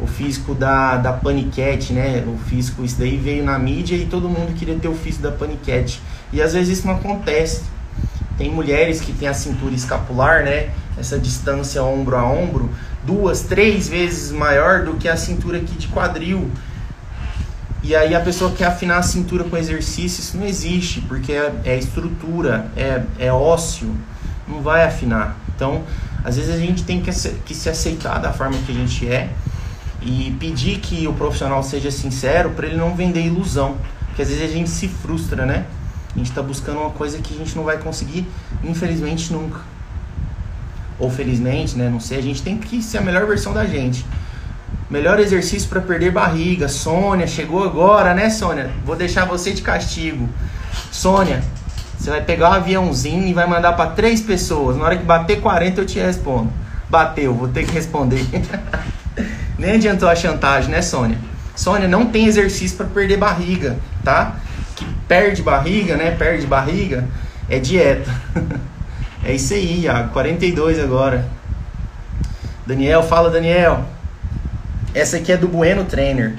o físico da, da paniquete, né? O físico, isso daí veio na mídia e todo mundo queria ter o físico da paniquete. E às vezes isso não acontece. Tem mulheres que têm a cintura escapular, né? Essa distância ombro a ombro, duas, três vezes maior do que a cintura aqui de quadril. E aí a pessoa quer afinar a cintura com exercício, isso não existe, porque é, é estrutura, é, é ósseo, não vai afinar. Então, às vezes a gente tem que, que se aceitar da forma que a gente é e pedir que o profissional seja sincero para ele não vender ilusão, porque às vezes a gente se frustra, né? A gente está buscando uma coisa que a gente não vai conseguir, infelizmente nunca. Ou felizmente, né? Não sei, a gente tem que ser a melhor versão da gente. Melhor exercício para perder barriga. Sônia, chegou agora, né, Sônia? Vou deixar você de castigo. Sônia, você vai pegar um aviãozinho e vai mandar para três pessoas. Na hora que bater 40 eu te respondo. Bateu, vou ter que responder. Nem adiantou a chantagem, né, Sônia? Sônia, não tem exercício para perder barriga, tá? Que perde barriga, né? Perde barriga é dieta. é isso aí, Iago. 42 agora. Daniel, fala, Daniel. Essa aqui é do Bueno Trainer,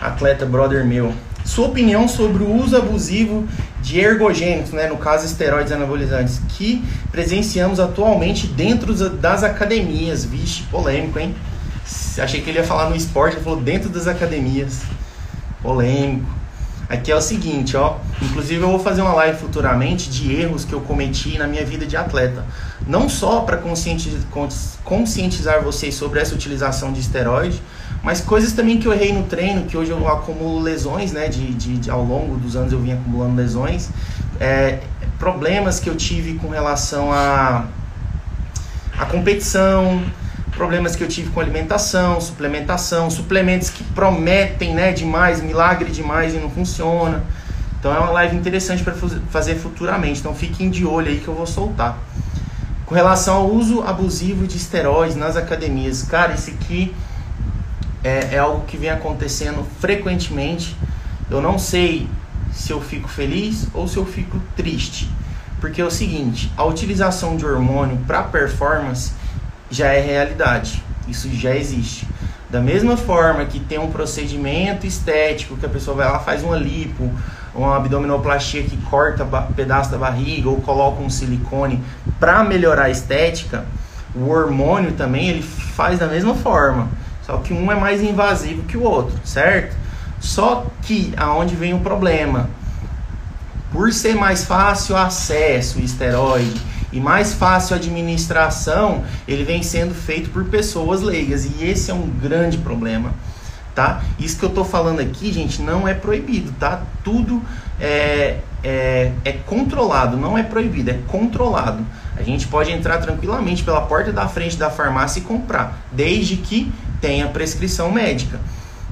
atleta brother meu. Sua opinião sobre o uso abusivo de ergogênicos, né, no caso esteroides anabolizantes, que presenciamos atualmente dentro das academias. Vixe, polêmico, hein? Achei que ele ia falar no esporte, ele falou dentro das academias. Polêmico. Aqui é o seguinte, ó. Inclusive eu vou fazer uma live futuramente de erros que eu cometi na minha vida de atleta. Não só para conscientizar vocês sobre essa utilização de esteroide, mas coisas também que eu errei no treino, que hoje eu acumulo lesões, né? De, de, de ao longo dos anos eu vim acumulando lesões. É, problemas que eu tive com relação a, a competição, problemas que eu tive com alimentação, suplementação, suplementos que prometem, né, demais, milagre demais e não funciona. Então é uma live interessante para fazer futuramente. Então fiquem de olho aí que eu vou soltar. Com relação ao uso abusivo de esteroides nas academias, cara, isso aqui é, é algo que vem acontecendo frequentemente. Eu não sei se eu fico feliz ou se eu fico triste. Porque é o seguinte, a utilização de hormônio para performance já é realidade. Isso já existe. Da mesma forma que tem um procedimento estético que a pessoa vai lá faz uma lipo, uma abdominoplastia que corta pedaço da barriga ou coloca um silicone para melhorar a estética, o hormônio também ele faz da mesma forma. Só que um é mais invasivo que o outro, certo? Só que aonde vem o problema? Por ser mais fácil acesso o esteroide e mais fácil a administração, ele vem sendo feito por pessoas leigas e esse é um grande problema, tá? Isso que eu tô falando aqui, gente, não é proibido, tá? Tudo é, é, é controlado, não é proibido, é controlado. A gente pode entrar tranquilamente pela porta da frente da farmácia e comprar, desde que tenha prescrição médica.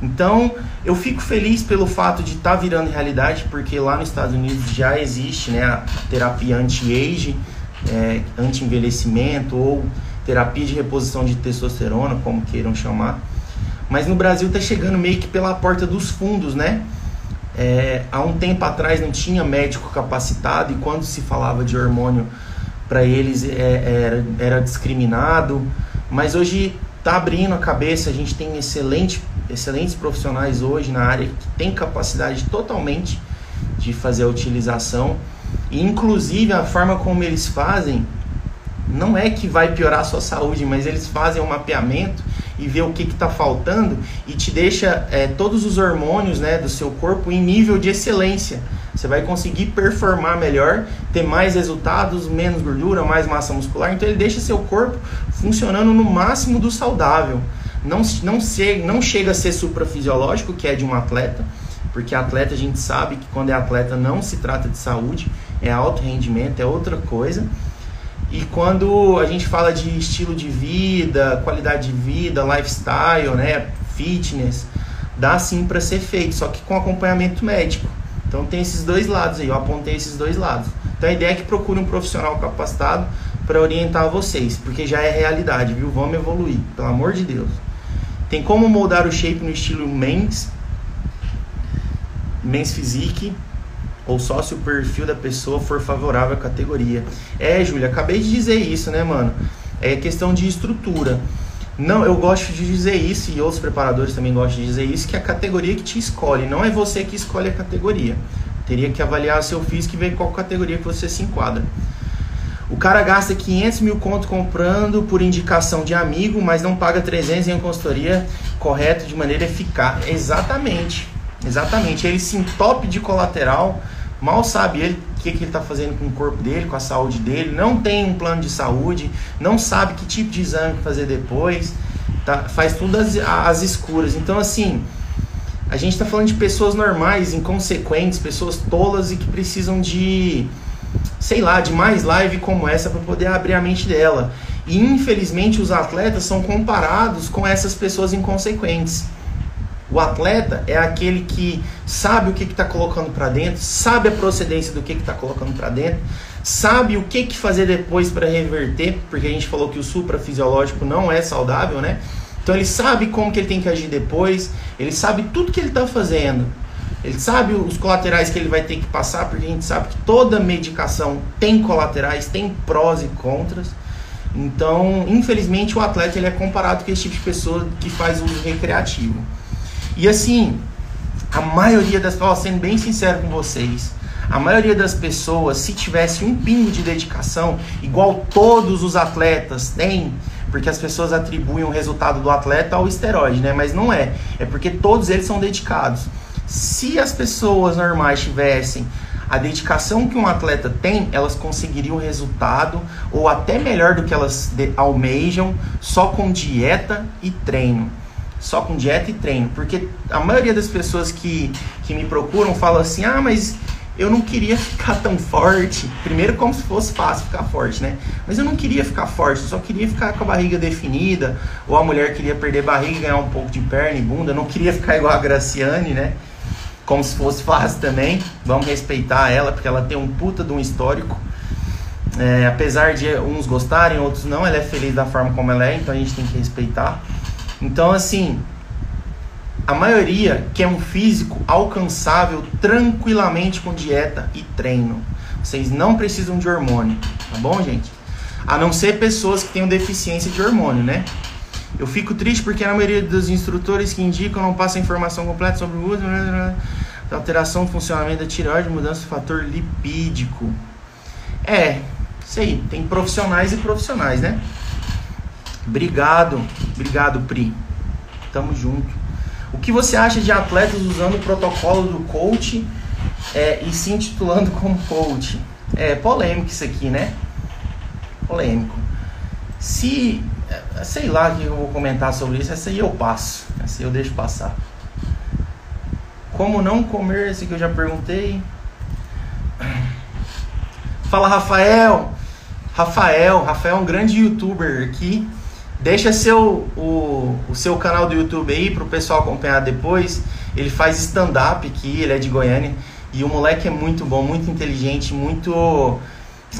Então, eu fico feliz pelo fato de estar tá virando realidade, porque lá nos Estados Unidos já existe né, a terapia anti-age, é, anti-envelhecimento ou terapia de reposição de testosterona, como queiram chamar. Mas no Brasil está chegando meio que pela porta dos fundos, né? É, há um tempo atrás não tinha médico capacitado e quando se falava de hormônio para eles é, era, era discriminado. Mas hoje está abrindo a cabeça, a gente tem excelente, excelentes profissionais hoje na área que tem capacidade totalmente de fazer a utilização e, inclusive, a forma como eles fazem não é que vai piorar a sua saúde, mas eles fazem um mapeamento e vê o que está faltando e te deixa é, todos os hormônios né, do seu corpo em nível de excelência. Você vai conseguir performar melhor, ter mais resultados, menos gordura, mais massa muscular. Então ele deixa seu corpo funcionando no máximo do saudável. Não, não, se, não chega a ser suprafisiológico, que é de um atleta, porque atleta a gente sabe que quando é atleta não se trata de saúde, é alto rendimento, é outra coisa. E quando a gente fala de estilo de vida, qualidade de vida, lifestyle, né, fitness, dá sim para ser feito, só que com acompanhamento médico. Então tem esses dois lados aí, eu apontei esses dois lados. Então a ideia é que procure um profissional capacitado para orientar vocês, porque já é realidade, viu? Vamos evoluir, pelo amor de Deus. Tem como moldar o shape no estilo mens, mens physique, ou só se o perfil da pessoa for favorável à categoria. É, Júlia, acabei de dizer isso, né, mano? É questão de estrutura. Não, eu gosto de dizer isso e outros preparadores também gostam de dizer isso, que é a categoria que te escolhe, não é você que escolhe a categoria. Teria que avaliar seu físico e ver qual categoria que você se enquadra. O cara gasta 500 mil conto comprando por indicação de amigo, mas não paga 300 em uma consultoria correta de maneira eficaz. Exatamente, exatamente. Ele se entope de colateral, mal sabe ele o que, que ele está fazendo com o corpo dele, com a saúde dele, não tem um plano de saúde, não sabe que tipo de exame fazer depois, tá? faz tudo às, às escuras. Então, assim, a gente está falando de pessoas normais, inconsequentes, pessoas tolas e que precisam de sei lá, de mais live como essa para poder abrir a mente dela. E infelizmente os atletas são comparados com essas pessoas inconsequentes. O atleta é aquele que sabe o que está colocando para dentro, sabe a procedência do que está colocando para dentro, sabe o que, que fazer depois para reverter, porque a gente falou que o suprafisiológico não é saudável, né? Então ele sabe como que ele tem que agir depois, ele sabe tudo que ele está fazendo. Ele sabe os colaterais que ele vai ter que passar, porque a gente sabe que toda medicação tem colaterais, tem prós e contras. Então, infelizmente, o atleta ele é comparado com esse tipo de pessoa que faz uso recreativo. E assim, a maioria das pessoas, sendo bem sincero com vocês, a maioria das pessoas, se tivesse um pingo de dedicação, igual todos os atletas têm, porque as pessoas atribuem o resultado do atleta ao esteroide, né? Mas não é. É porque todos eles são dedicados. Se as pessoas normais tivessem a dedicação que um atleta tem, elas conseguiriam resultado ou até melhor do que elas almejam só com dieta e treino. Só com dieta e treino. Porque a maioria das pessoas que, que me procuram fala assim: ah, mas eu não queria ficar tão forte. Primeiro, como se fosse fácil ficar forte, né? Mas eu não queria ficar forte, eu só queria ficar com a barriga definida. Ou a mulher queria perder barriga e ganhar um pouco de perna e bunda. Eu não queria ficar igual a Graciane, né? como se fosse fácil também. Vamos respeitar ela, porque ela tem um puta de um histórico. É, apesar de uns gostarem, outros não, ela é feliz da forma como ela é, então a gente tem que respeitar. Então, assim, a maioria quer um físico alcançável tranquilamente com dieta e treino. Vocês não precisam de hormônio, tá bom, gente? A não ser pessoas que tenham deficiência de hormônio, né? Eu fico triste porque a maioria dos instrutores que indicam não passa informação completa sobre o uso da alteração do funcionamento da tireoide, mudança do fator lipídico. É, sei, tem profissionais e profissionais, né? Obrigado, obrigado, Pri. Tamo junto. O que você acha de atletas usando o protocolo do coach é, e se intitulando como coach? É polêmico isso aqui, né? Polêmico. Se é, sei lá que eu vou comentar sobre isso, essa aí eu passo, essa aí eu deixo passar. Como não comer, esse que eu já perguntei. Fala Rafael, Rafael, Rafael é um grande youtuber aqui. Deixa seu, o, o seu canal do YouTube aí para o pessoal acompanhar depois. Ele faz stand-up aqui, ele é de Goiânia. E o moleque é muito bom, muito inteligente, muito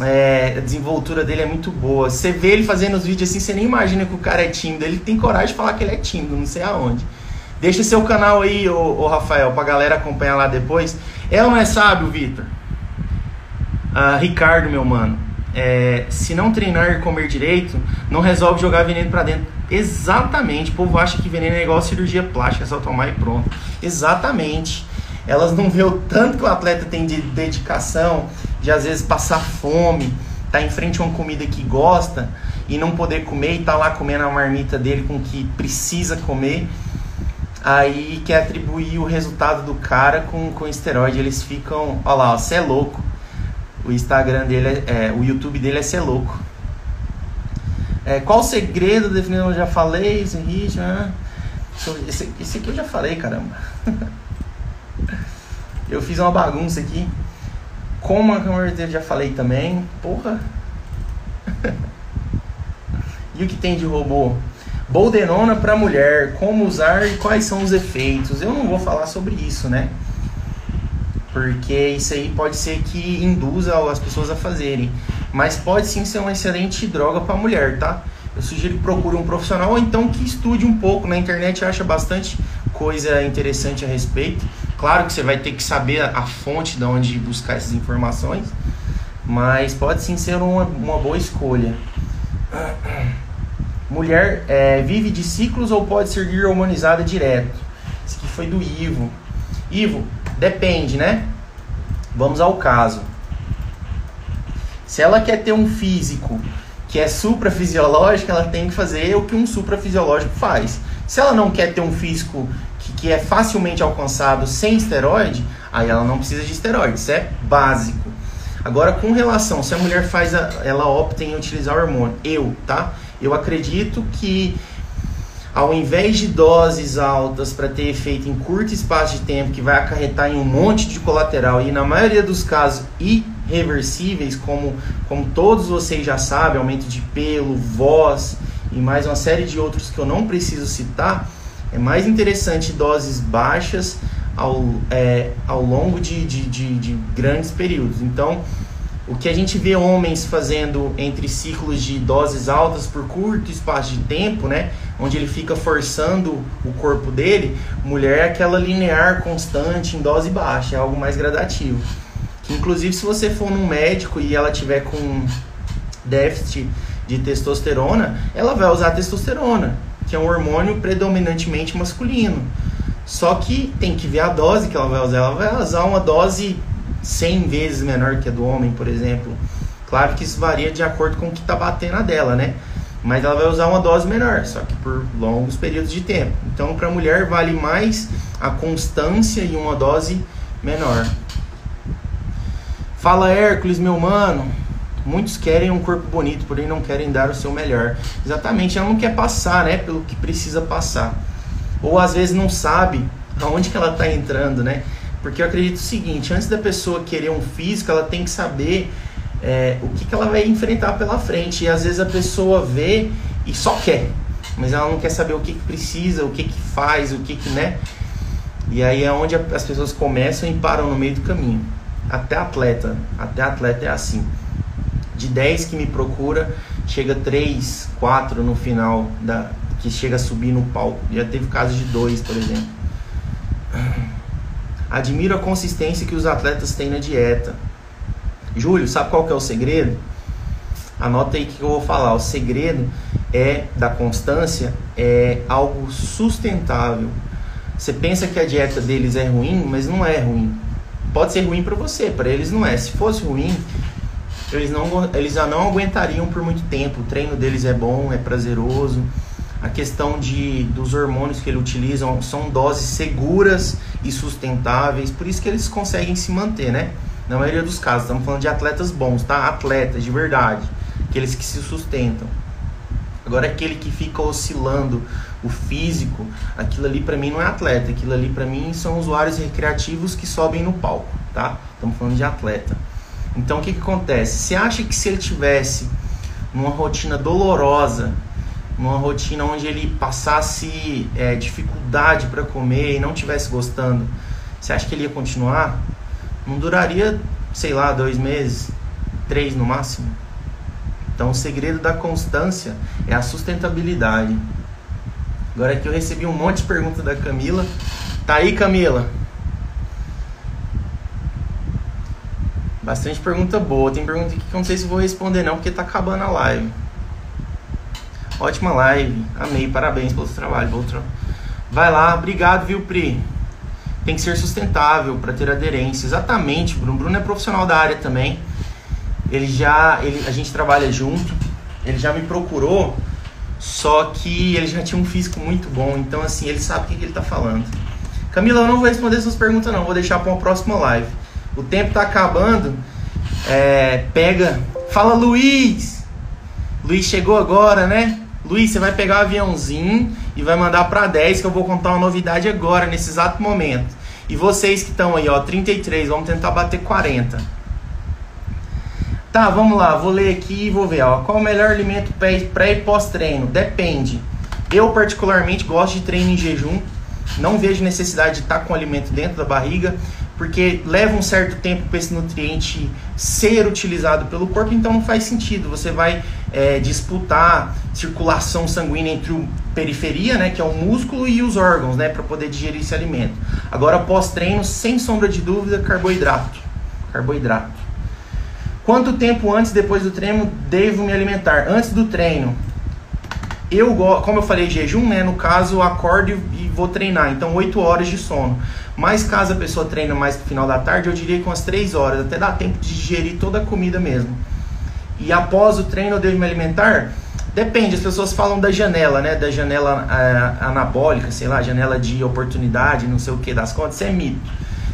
é, a desenvoltura dele é muito boa. Você vê ele fazendo os vídeos assim, você nem imagina que o cara é tímido. Ele tem coragem de falar que ele é tímido, não sei aonde. Deixa seu canal aí, ô, ô Rafael, pra galera acompanhar lá depois. É ou não é sábio, Vitor? Ah, Ricardo, meu mano. É, se não treinar e comer direito, não resolve jogar veneno para dentro. Exatamente. O povo acha que veneno é igual cirurgia plástica, é só tomar e pronto. Exatamente. Elas não vê o tanto que o atleta tem de dedicação, de às vezes passar fome, tá em frente a uma comida que gosta e não poder comer e tá lá comendo a marmita dele com o que precisa comer. Aí quer atribuir o resultado do cara com, com esteroide. Eles ficam, olha lá, você é louco. O Instagram dele é, é o YouTube dele é ser louco. É, qual o segredo definido? Eu já falei, ritmo. Né? Esse, esse aqui eu já falei, caramba. Eu fiz uma bagunça aqui. Como a câmera dele já falei também. Porra. e o que tem de robô? Boldenona para mulher, como usar e quais são os efeitos. Eu não vou falar sobre isso, né? Porque isso aí pode ser que induza as pessoas a fazerem. Mas pode sim ser uma excelente droga para mulher, tá? Eu sugiro que procure um profissional ou então que estude um pouco. Na internet acha bastante coisa interessante a respeito. Claro que você vai ter que saber a fonte de onde buscar essas informações, mas pode sim ser uma, uma boa escolha. Mulher é, vive de ciclos ou pode ser hormonizada direto? Isso aqui foi do Ivo. Ivo, depende, né? Vamos ao caso. Se ela quer ter um físico que é suprafisiológico, ela tem que fazer o que um suprafisiológico faz. Se ela não quer ter um físico que, que é facilmente alcançado sem esteroide, aí ela não precisa de esteroide. Isso é básico. Agora, com relação, se a mulher faz, a, ela opta em utilizar hormônio, eu, tá? Eu acredito que ao invés de doses altas para ter efeito em curto espaço de tempo, que vai acarretar em um monte de colateral e na maioria dos casos irreversíveis, como, como todos vocês já sabem, aumento de pelo, voz e mais uma série de outros que eu não preciso citar, é mais interessante doses baixas ao, é, ao longo de, de, de, de grandes períodos. Então, o que a gente vê homens fazendo entre ciclos de doses altas por curto espaço de tempo, né? Onde ele fica forçando o corpo dele, mulher é aquela linear constante em dose baixa, é algo mais gradativo. Que inclusive se você for num médico e ela tiver com déficit de testosterona, ela vai usar testosterona, que é um hormônio predominantemente masculino. Só que tem que ver a dose que ela vai usar. Ela vai usar uma dose 100 vezes menor que a do homem, por exemplo. Claro que isso varia de acordo com o que está batendo a dela, né? Mas ela vai usar uma dose menor, só que por longos períodos de tempo. Então, para a mulher, vale mais a constância e uma dose menor. Fala Hércules, meu mano. Muitos querem um corpo bonito, porém não querem dar o seu melhor. Exatamente, ela não quer passar, né, pelo que precisa passar. Ou às vezes não sabe aonde que ela está entrando, né? Porque eu acredito o seguinte, antes da pessoa querer um físico, ela tem que saber é, o que, que ela vai enfrentar pela frente. E às vezes a pessoa vê e só quer, mas ela não quer saber o que, que precisa, o que, que faz, o que, que, né? E aí é onde as pessoas começam e param no meio do caminho. Até atleta, até atleta é assim. De 10 que me procura, chega 3, 4 no final da que chega a subir no palco. Já teve casos de 2, por exemplo. Admiro a consistência que os atletas têm na dieta. Júlio, sabe qual que é o segredo? Anota aí que eu vou falar. O segredo é da constância é algo sustentável. Você pensa que a dieta deles é ruim, mas não é ruim. Pode ser ruim para você, para eles não é. Se fosse ruim, eles não eles já não aguentariam por muito tempo. O treino deles é bom, é prazeroso a questão de, dos hormônios que eles utilizam são doses seguras e sustentáveis, por isso que eles conseguem se manter, né? Na maioria dos casos, estamos falando de atletas bons, tá? Atletas de verdade, aqueles que se sustentam. Agora aquele que fica oscilando o físico, aquilo ali para mim não é atleta, aquilo ali para mim são usuários recreativos que sobem no palco, tá? Estamos falando de atleta. Então o que, que acontece? Você acha que se ele tivesse numa rotina dolorosa, numa rotina onde ele passasse é, dificuldade para comer e não tivesse gostando, você acha que ele ia continuar? Não duraria, sei lá, dois meses, três no máximo. Então, o segredo da constância é a sustentabilidade. Agora que eu recebi um monte de perguntas da Camila. Tá aí, Camila? Bastante pergunta boa. Tem pergunta aqui que eu não sei se vou responder não, porque tá acabando a live. Ótima live. Amei. Parabéns pelo seu trabalho. Vai lá. Obrigado, viu, Pri? Tem que ser sustentável para ter aderência. Exatamente, Bruno. Bruno é profissional da área também. Ele já. Ele, a gente trabalha junto. Ele já me procurou. Só que ele já tinha um físico muito bom. Então, assim, ele sabe o que, que ele está falando. Camila, eu não vou responder essas perguntas, não. Vou deixar para uma próxima live. O tempo está acabando. É, pega. Fala, Luiz! Luiz chegou agora, né? Luiz, você vai pegar o aviãozinho e vai mandar para 10 que eu vou contar uma novidade agora, nesse exato momento. E vocês que estão aí, ó, 33, vamos tentar bater 40. Tá, vamos lá, vou ler aqui e vou ver, ó. Qual o melhor alimento pré e pós-treino? Depende. Eu particularmente gosto de treino em jejum. Não vejo necessidade de estar com o alimento dentro da barriga, porque leva um certo tempo para esse nutriente ser utilizado pelo corpo, então não faz sentido. Você vai é, disputar circulação sanguínea entre o periferia, né, que é o músculo, e os órgãos, né, para poder digerir esse alimento. Agora, pós-treino, sem sombra de dúvida, carboidrato. Carboidrato. Quanto tempo antes depois do treino devo me alimentar? Antes do treino, eu como eu falei jejum, né? No caso, acordo e vou treinar. Então, 8 horas de sono. Mas caso a pessoa treine mais no final da tarde, eu diria que umas 3 horas, até dá tempo de digerir toda a comida mesmo. E após o treino eu devo me alimentar? Depende, as pessoas falam da janela, né? Da janela é, anabólica, sei lá, janela de oportunidade, não sei o que das contas, isso é mito.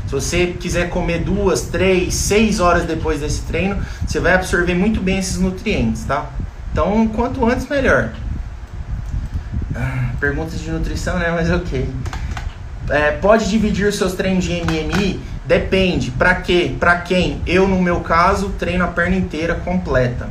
Se você quiser comer duas, três, seis horas depois desse treino, você vai absorver muito bem esses nutrientes, tá? Então, quanto antes, melhor. Ah, perguntas de nutrição, né? Mas ok. É, pode dividir os seus treinos de MMI? Depende. Para quê? Para quem? Eu, no meu caso, treino a perna inteira completa.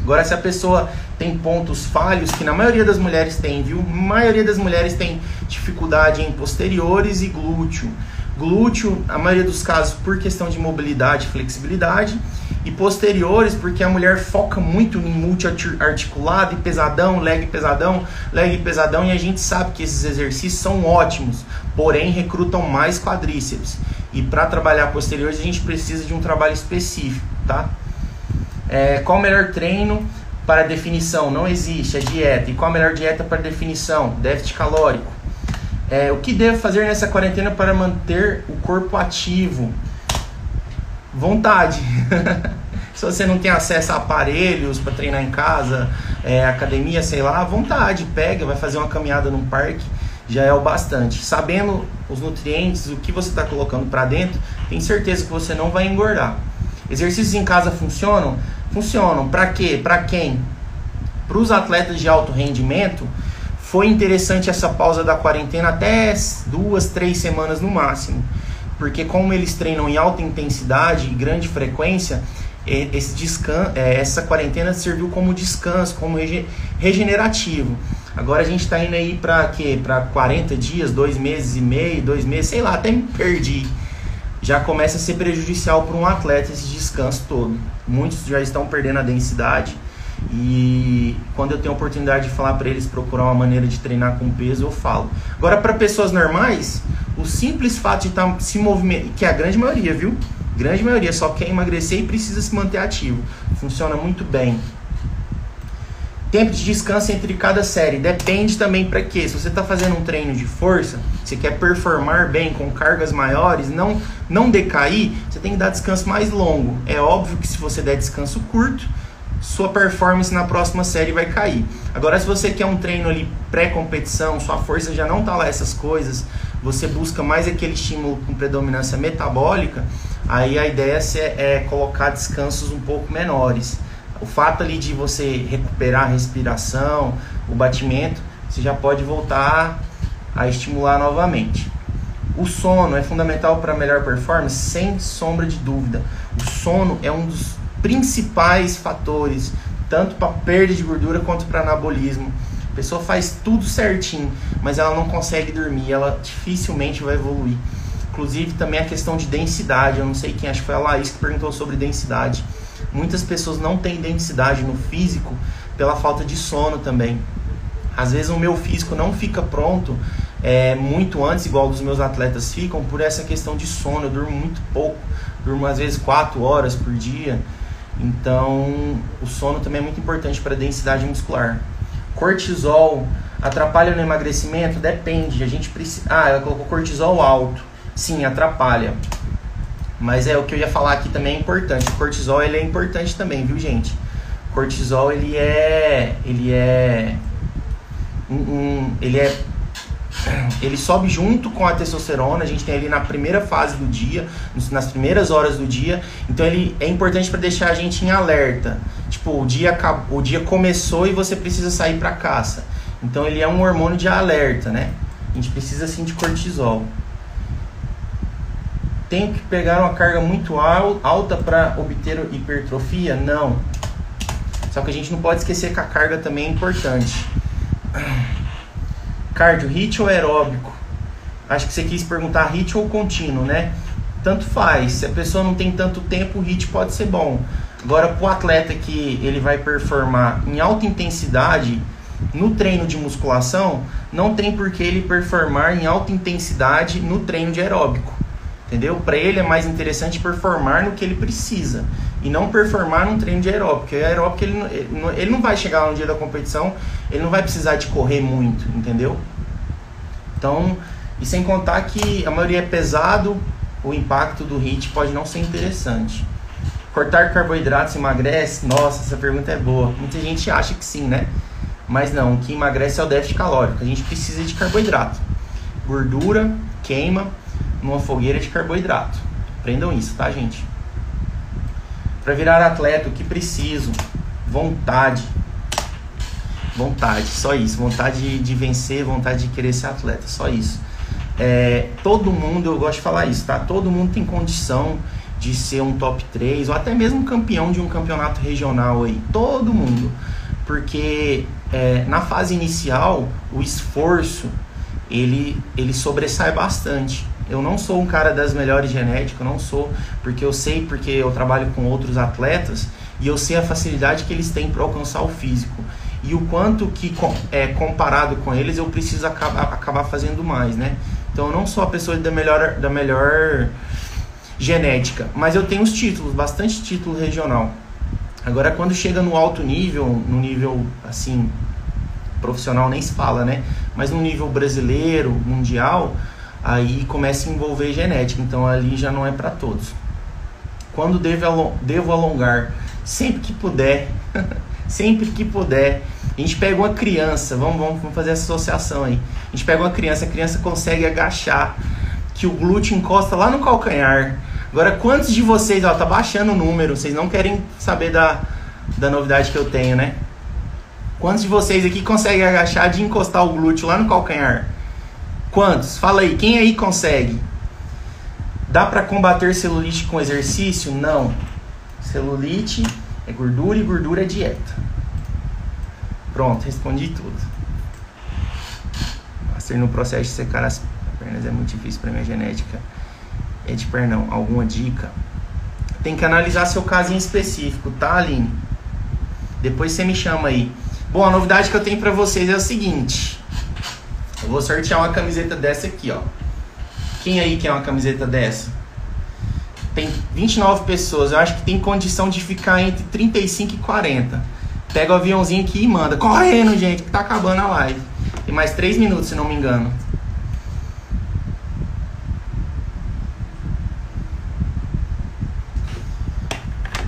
Agora, se a pessoa tem pontos falhos, que na maioria das mulheres tem, viu? A maioria das mulheres tem dificuldade em posteriores e glúteo. Glúteo, a maioria dos casos, por questão de mobilidade e flexibilidade e posteriores, porque a mulher foca muito em multiarticulado e pesadão, leg pesadão, leg pesadão, e a gente sabe que esses exercícios são ótimos, porém recrutam mais quadríceps. E para trabalhar posteriores a gente precisa de um trabalho específico, tá? É, qual o melhor treino para definição? Não existe, é dieta. E qual a melhor dieta para definição? Déficit calórico. É, o que devo fazer nessa quarentena para manter o corpo ativo? vontade. Se você não tem acesso a aparelhos para treinar em casa, é, academia, sei lá, vontade, pega, vai fazer uma caminhada num parque, já é o bastante. Sabendo os nutrientes, o que você está colocando para dentro, tem certeza que você não vai engordar. Exercícios em casa funcionam? Funcionam. Para quê? Para quem? Para os atletas de alto rendimento, foi interessante essa pausa da quarentena até duas, três semanas no máximo porque como eles treinam em alta intensidade e grande frequência, esse descan é, essa quarentena serviu como descanso, como regenerativo. Agora a gente está indo aí para quê? Para 40 dias, dois meses e meio, dois meses, sei lá, até me perdi. Já começa a ser prejudicial para um atleta esse descanso todo. Muitos já estão perdendo a densidade e quando eu tenho a oportunidade de falar para eles procurar uma maneira de treinar com peso, eu falo. Agora, para pessoas normais, o simples fato de estar tá se movimentando, que é a grande maioria, viu? Grande maioria só quer emagrecer e precisa se manter ativo. Funciona muito bem. Tempo de descanso entre cada série depende também para quê? Se você está fazendo um treino de força, você quer performar bem com cargas maiores, não não decair, você tem que dar descanso mais longo. É óbvio que se você der descanso curto, sua performance na próxima série vai cair. Agora, se você quer um treino ali pré-competição, sua força já não tá lá essas coisas, você busca mais aquele estímulo com predominância metabólica, aí a ideia é colocar descansos um pouco menores. O fato ali de você recuperar a respiração, o batimento, você já pode voltar a estimular novamente. O sono é fundamental para melhor performance, sem sombra de dúvida. O sono é um dos principais fatores, tanto para perda de gordura quanto para anabolismo. A pessoa faz tudo certinho, mas ela não consegue dormir, ela dificilmente vai evoluir. Inclusive também a questão de densidade, eu não sei quem, acho que foi a Laís que perguntou sobre densidade. Muitas pessoas não têm densidade no físico pela falta de sono também. Às vezes o meu físico não fica pronto é, muito antes, igual dos meus atletas ficam, por essa questão de sono. Eu durmo muito pouco, durmo às vezes 4 horas por dia. Então, o sono também é muito importante para a densidade muscular. Cortisol atrapalha no emagrecimento? Depende. A gente precisa. Ah, ela colocou cortisol alto. Sim, atrapalha. Mas é o que eu ia falar aqui também é importante. O cortisol ele é importante também, viu, gente? O cortisol ele é ele é um, um, ele é ele sobe junto com a testosterona, a gente tem ali na primeira fase do dia, nas primeiras horas do dia, então ele é importante para deixar a gente em alerta. Tipo, o dia, o dia começou e você precisa sair para caça. Então ele é um hormônio de alerta, né? A gente precisa sim de cortisol. Tem que pegar uma carga muito alta para obter hipertrofia? Não. Só que a gente não pode esquecer que a carga também é importante. Cardio, hit ou aeróbico? Acho que você quis perguntar hit ou contínuo, né? Tanto faz. Se a pessoa não tem tanto tempo, o hit pode ser bom. Agora, para o atleta que ele vai performar em alta intensidade no treino de musculação, não tem por que ele performar em alta intensidade no treino de aeróbico. Entendeu? Para ele é mais interessante performar no que ele precisa e não performar num treino de aeróbico. Porque aeróbico ele, ele não vai chegar no dia da competição, ele não vai precisar de correr muito, entendeu? Então, e sem contar que a maioria é pesado, o impacto do HIIT pode não ser interessante. Cortar carboidratos emagrece? Nossa, essa pergunta é boa. Muita gente acha que sim, né? Mas não, o que emagrece é o déficit calórico. A gente precisa de carboidrato. Gordura queima numa fogueira de carboidrato. Aprendam isso, tá, gente? Para virar atleta, o que preciso? Vontade. Vontade, só isso. Vontade de vencer, vontade de querer ser atleta, só isso. É, todo mundo, eu gosto de falar isso, tá? Todo mundo tem condição de ser um top 3 ou até mesmo campeão de um campeonato regional aí. Todo mundo. Porque é, na fase inicial, o esforço ele, ele sobressai bastante. Eu não sou um cara das melhores genéticas, não sou, porque eu sei, porque eu trabalho com outros atletas e eu sei a facilidade que eles têm para alcançar o físico e o quanto que é comparado com eles eu preciso acabar, acabar fazendo mais, né? Então eu não sou a pessoa da melhor, da melhor genética, mas eu tenho os títulos, bastante título regional. Agora quando chega no alto nível, no nível assim profissional nem se fala, né? Mas no nível brasileiro, mundial, aí começa a envolver genética, então ali já não é para todos. Quando devo, alongar, sempre que puder, sempre que puder. A gente pega uma criança, vamos, vamos, vamos fazer essa associação aí. A gente pega uma criança, a criança consegue agachar, que o glúteo encosta lá no calcanhar. Agora, quantos de vocês, ó, tá baixando o número, vocês não querem saber da, da novidade que eu tenho, né? Quantos de vocês aqui conseguem agachar de encostar o glúteo lá no calcanhar? Quantos? Fala aí, quem aí consegue? Dá para combater celulite com exercício? Não. Celulite é gordura e gordura é dieta. Pronto, respondi tudo. Ser no processo de secar as pernas é muito difícil para minha genética. É de pernão. Alguma dica? Tem que analisar seu caso em específico, tá, Aline? Depois você me chama aí. Bom, a novidade que eu tenho para vocês é o seguinte. Eu vou sortear uma camiseta dessa aqui, ó. Quem aí quer uma camiseta dessa? Tem 29 pessoas. Eu acho que tem condição de ficar entre 35 e 40. Pega o aviãozinho aqui e manda. Correndo, gente, que tá acabando a live. Tem mais 3 minutos, se não me engano.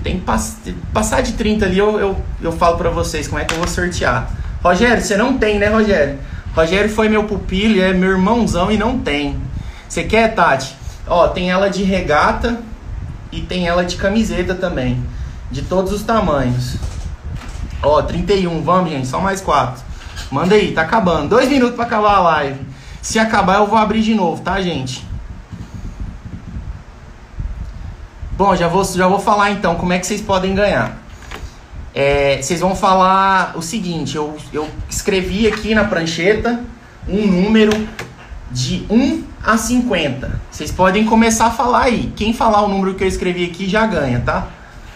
Tem que passar de 30 ali, eu, eu, eu falo pra vocês como é que eu vou sortear. Rogério, você não tem, né, Rogério? Rogério foi meu pupilo, é meu irmãozão e não tem. Você quer, Tati? Ó, tem ela de regata e tem ela de camiseta também. De todos os tamanhos. Ó, 31, vamos, gente, só mais quatro. Manda aí, tá acabando. Dois minutos para acabar a live. Se acabar, eu vou abrir de novo, tá, gente? Bom, já vou, já vou falar então como é que vocês podem ganhar. É, vocês vão falar o seguinte: eu, eu escrevi aqui na prancheta um número de 1 a 50. Vocês podem começar a falar aí. Quem falar o número que eu escrevi aqui já ganha, tá?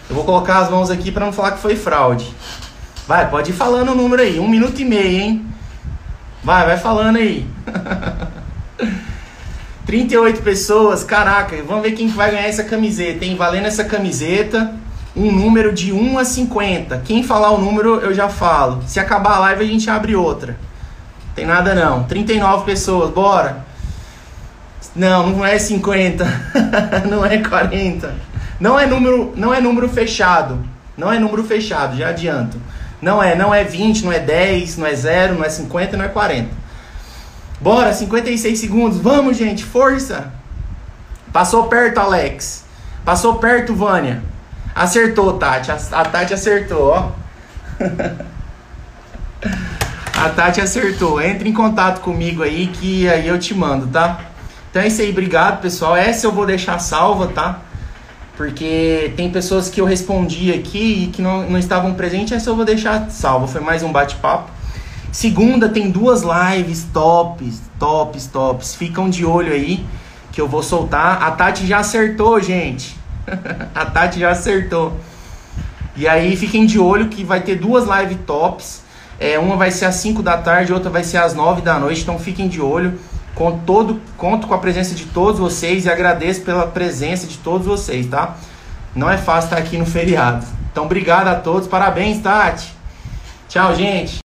Eu vou colocar as mãos aqui para não falar que foi fraude. Vai, pode ir falando o número aí. Um minuto e meio, hein? Vai, vai falando aí. 38 pessoas, caraca, vamos ver quem vai ganhar essa camiseta, hein? Valendo essa camiseta, um número de 1 a 50. Quem falar o número, eu já falo. Se acabar a live, a gente abre outra. Tem nada não. 39 pessoas, bora. Não, não é 50. não é 40. Não é número, não é número fechado. Não é número fechado, já adianto. Não é, não é 20, não é 10, não é 0, não é 50, não é 40. Bora, 56 segundos. Vamos, gente, força. Passou perto, Alex. Passou perto, Vânia. Acertou, Tati. A, Tati acertou, ó. a Tati acertou. Entre em contato comigo aí que aí eu te mando, tá? Então é isso aí, obrigado, pessoal. Essa eu vou deixar salva, tá? Porque tem pessoas que eu respondi aqui e que não, não estavam presentes, essa eu vou deixar salva. Foi mais um bate-papo. Segunda tem duas lives tops, tops, tops. Ficam de olho aí que eu vou soltar. A Tati já acertou, gente. a Tati já acertou. E aí fiquem de olho que vai ter duas live tops. É, uma vai ser às 5 da tarde, outra vai ser às 9 da noite. Então fiquem de olho. Com todo, conto com a presença de todos vocês e agradeço pela presença de todos vocês, tá? Não é fácil estar aqui no feriado. Então obrigado a todos. Parabéns, Tati. Tchau, gente.